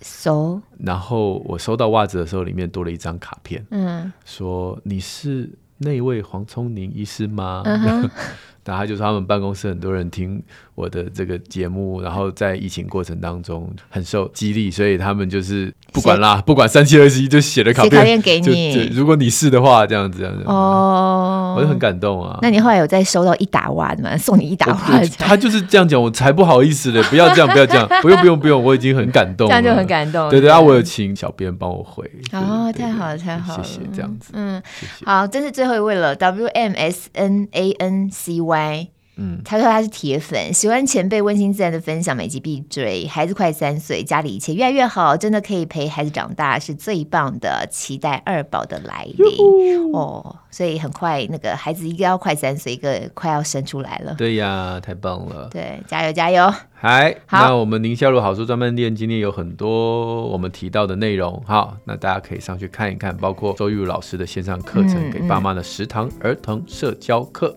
Speaker 2: ，so，
Speaker 1: 然后我收到袜子的时候，里面多了一张卡片，嗯，说你是那位黄聪宁医师吗？嗯 然后他就说他们办公室很多人听我的这个节目，然后在疫情过程当中很受激励，所以他们就是不管啦，不管三七二十一就写了卡片，
Speaker 2: 卡片给你。
Speaker 1: 如果你是的话，这样子这样子哦，我就很感动啊。
Speaker 2: 那你后来有再收到一打袜吗？送你一打袜？
Speaker 1: 他就是这样讲，我才不好意思嘞，不要这样，不要这样，不用不用不用，我已经很感动了，
Speaker 2: 这样就很感动。
Speaker 1: 对对啊，我有请小编帮我回。
Speaker 2: 哦，太好了，太好了，
Speaker 1: 谢谢这样子，
Speaker 2: 嗯，好，这是最后一位了，W M S N A N C Y。嗯，他说他是铁粉，喜欢前辈温馨自然的分享，每集必追。孩子快三岁，家里一切越来越好，真的可以陪孩子长大，是最棒的。期待二宝的来临哦，所以很快那个孩子一个要快三岁，一个快要生出来了。
Speaker 1: 对呀，太棒了！
Speaker 2: 对，加油加油！
Speaker 1: 好，那我们宁夏路好书专卖店今天有很多我们提到的内容，好，那大家可以上去看一看，包括周玉如老师的线上课程，嗯、给爸妈的食堂儿童社交课。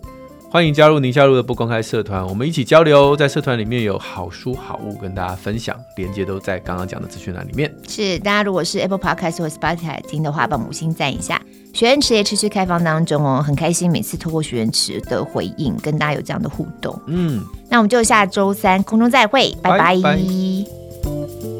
Speaker 1: 欢迎加入宁夏路的不公开社团，我们一起交流。在社团里面有好书好物跟大家分享，链接都在刚刚讲的资讯栏里面。
Speaker 2: 是，大家如果是 Apple Podcast 或 Spotify 听的话，帮五星赞一下。许愿池也持续开放当中哦，很开心每次透过许愿池的回应，跟大家有这样的互动。嗯，那我们就下周三空中再会，拜拜。拜拜。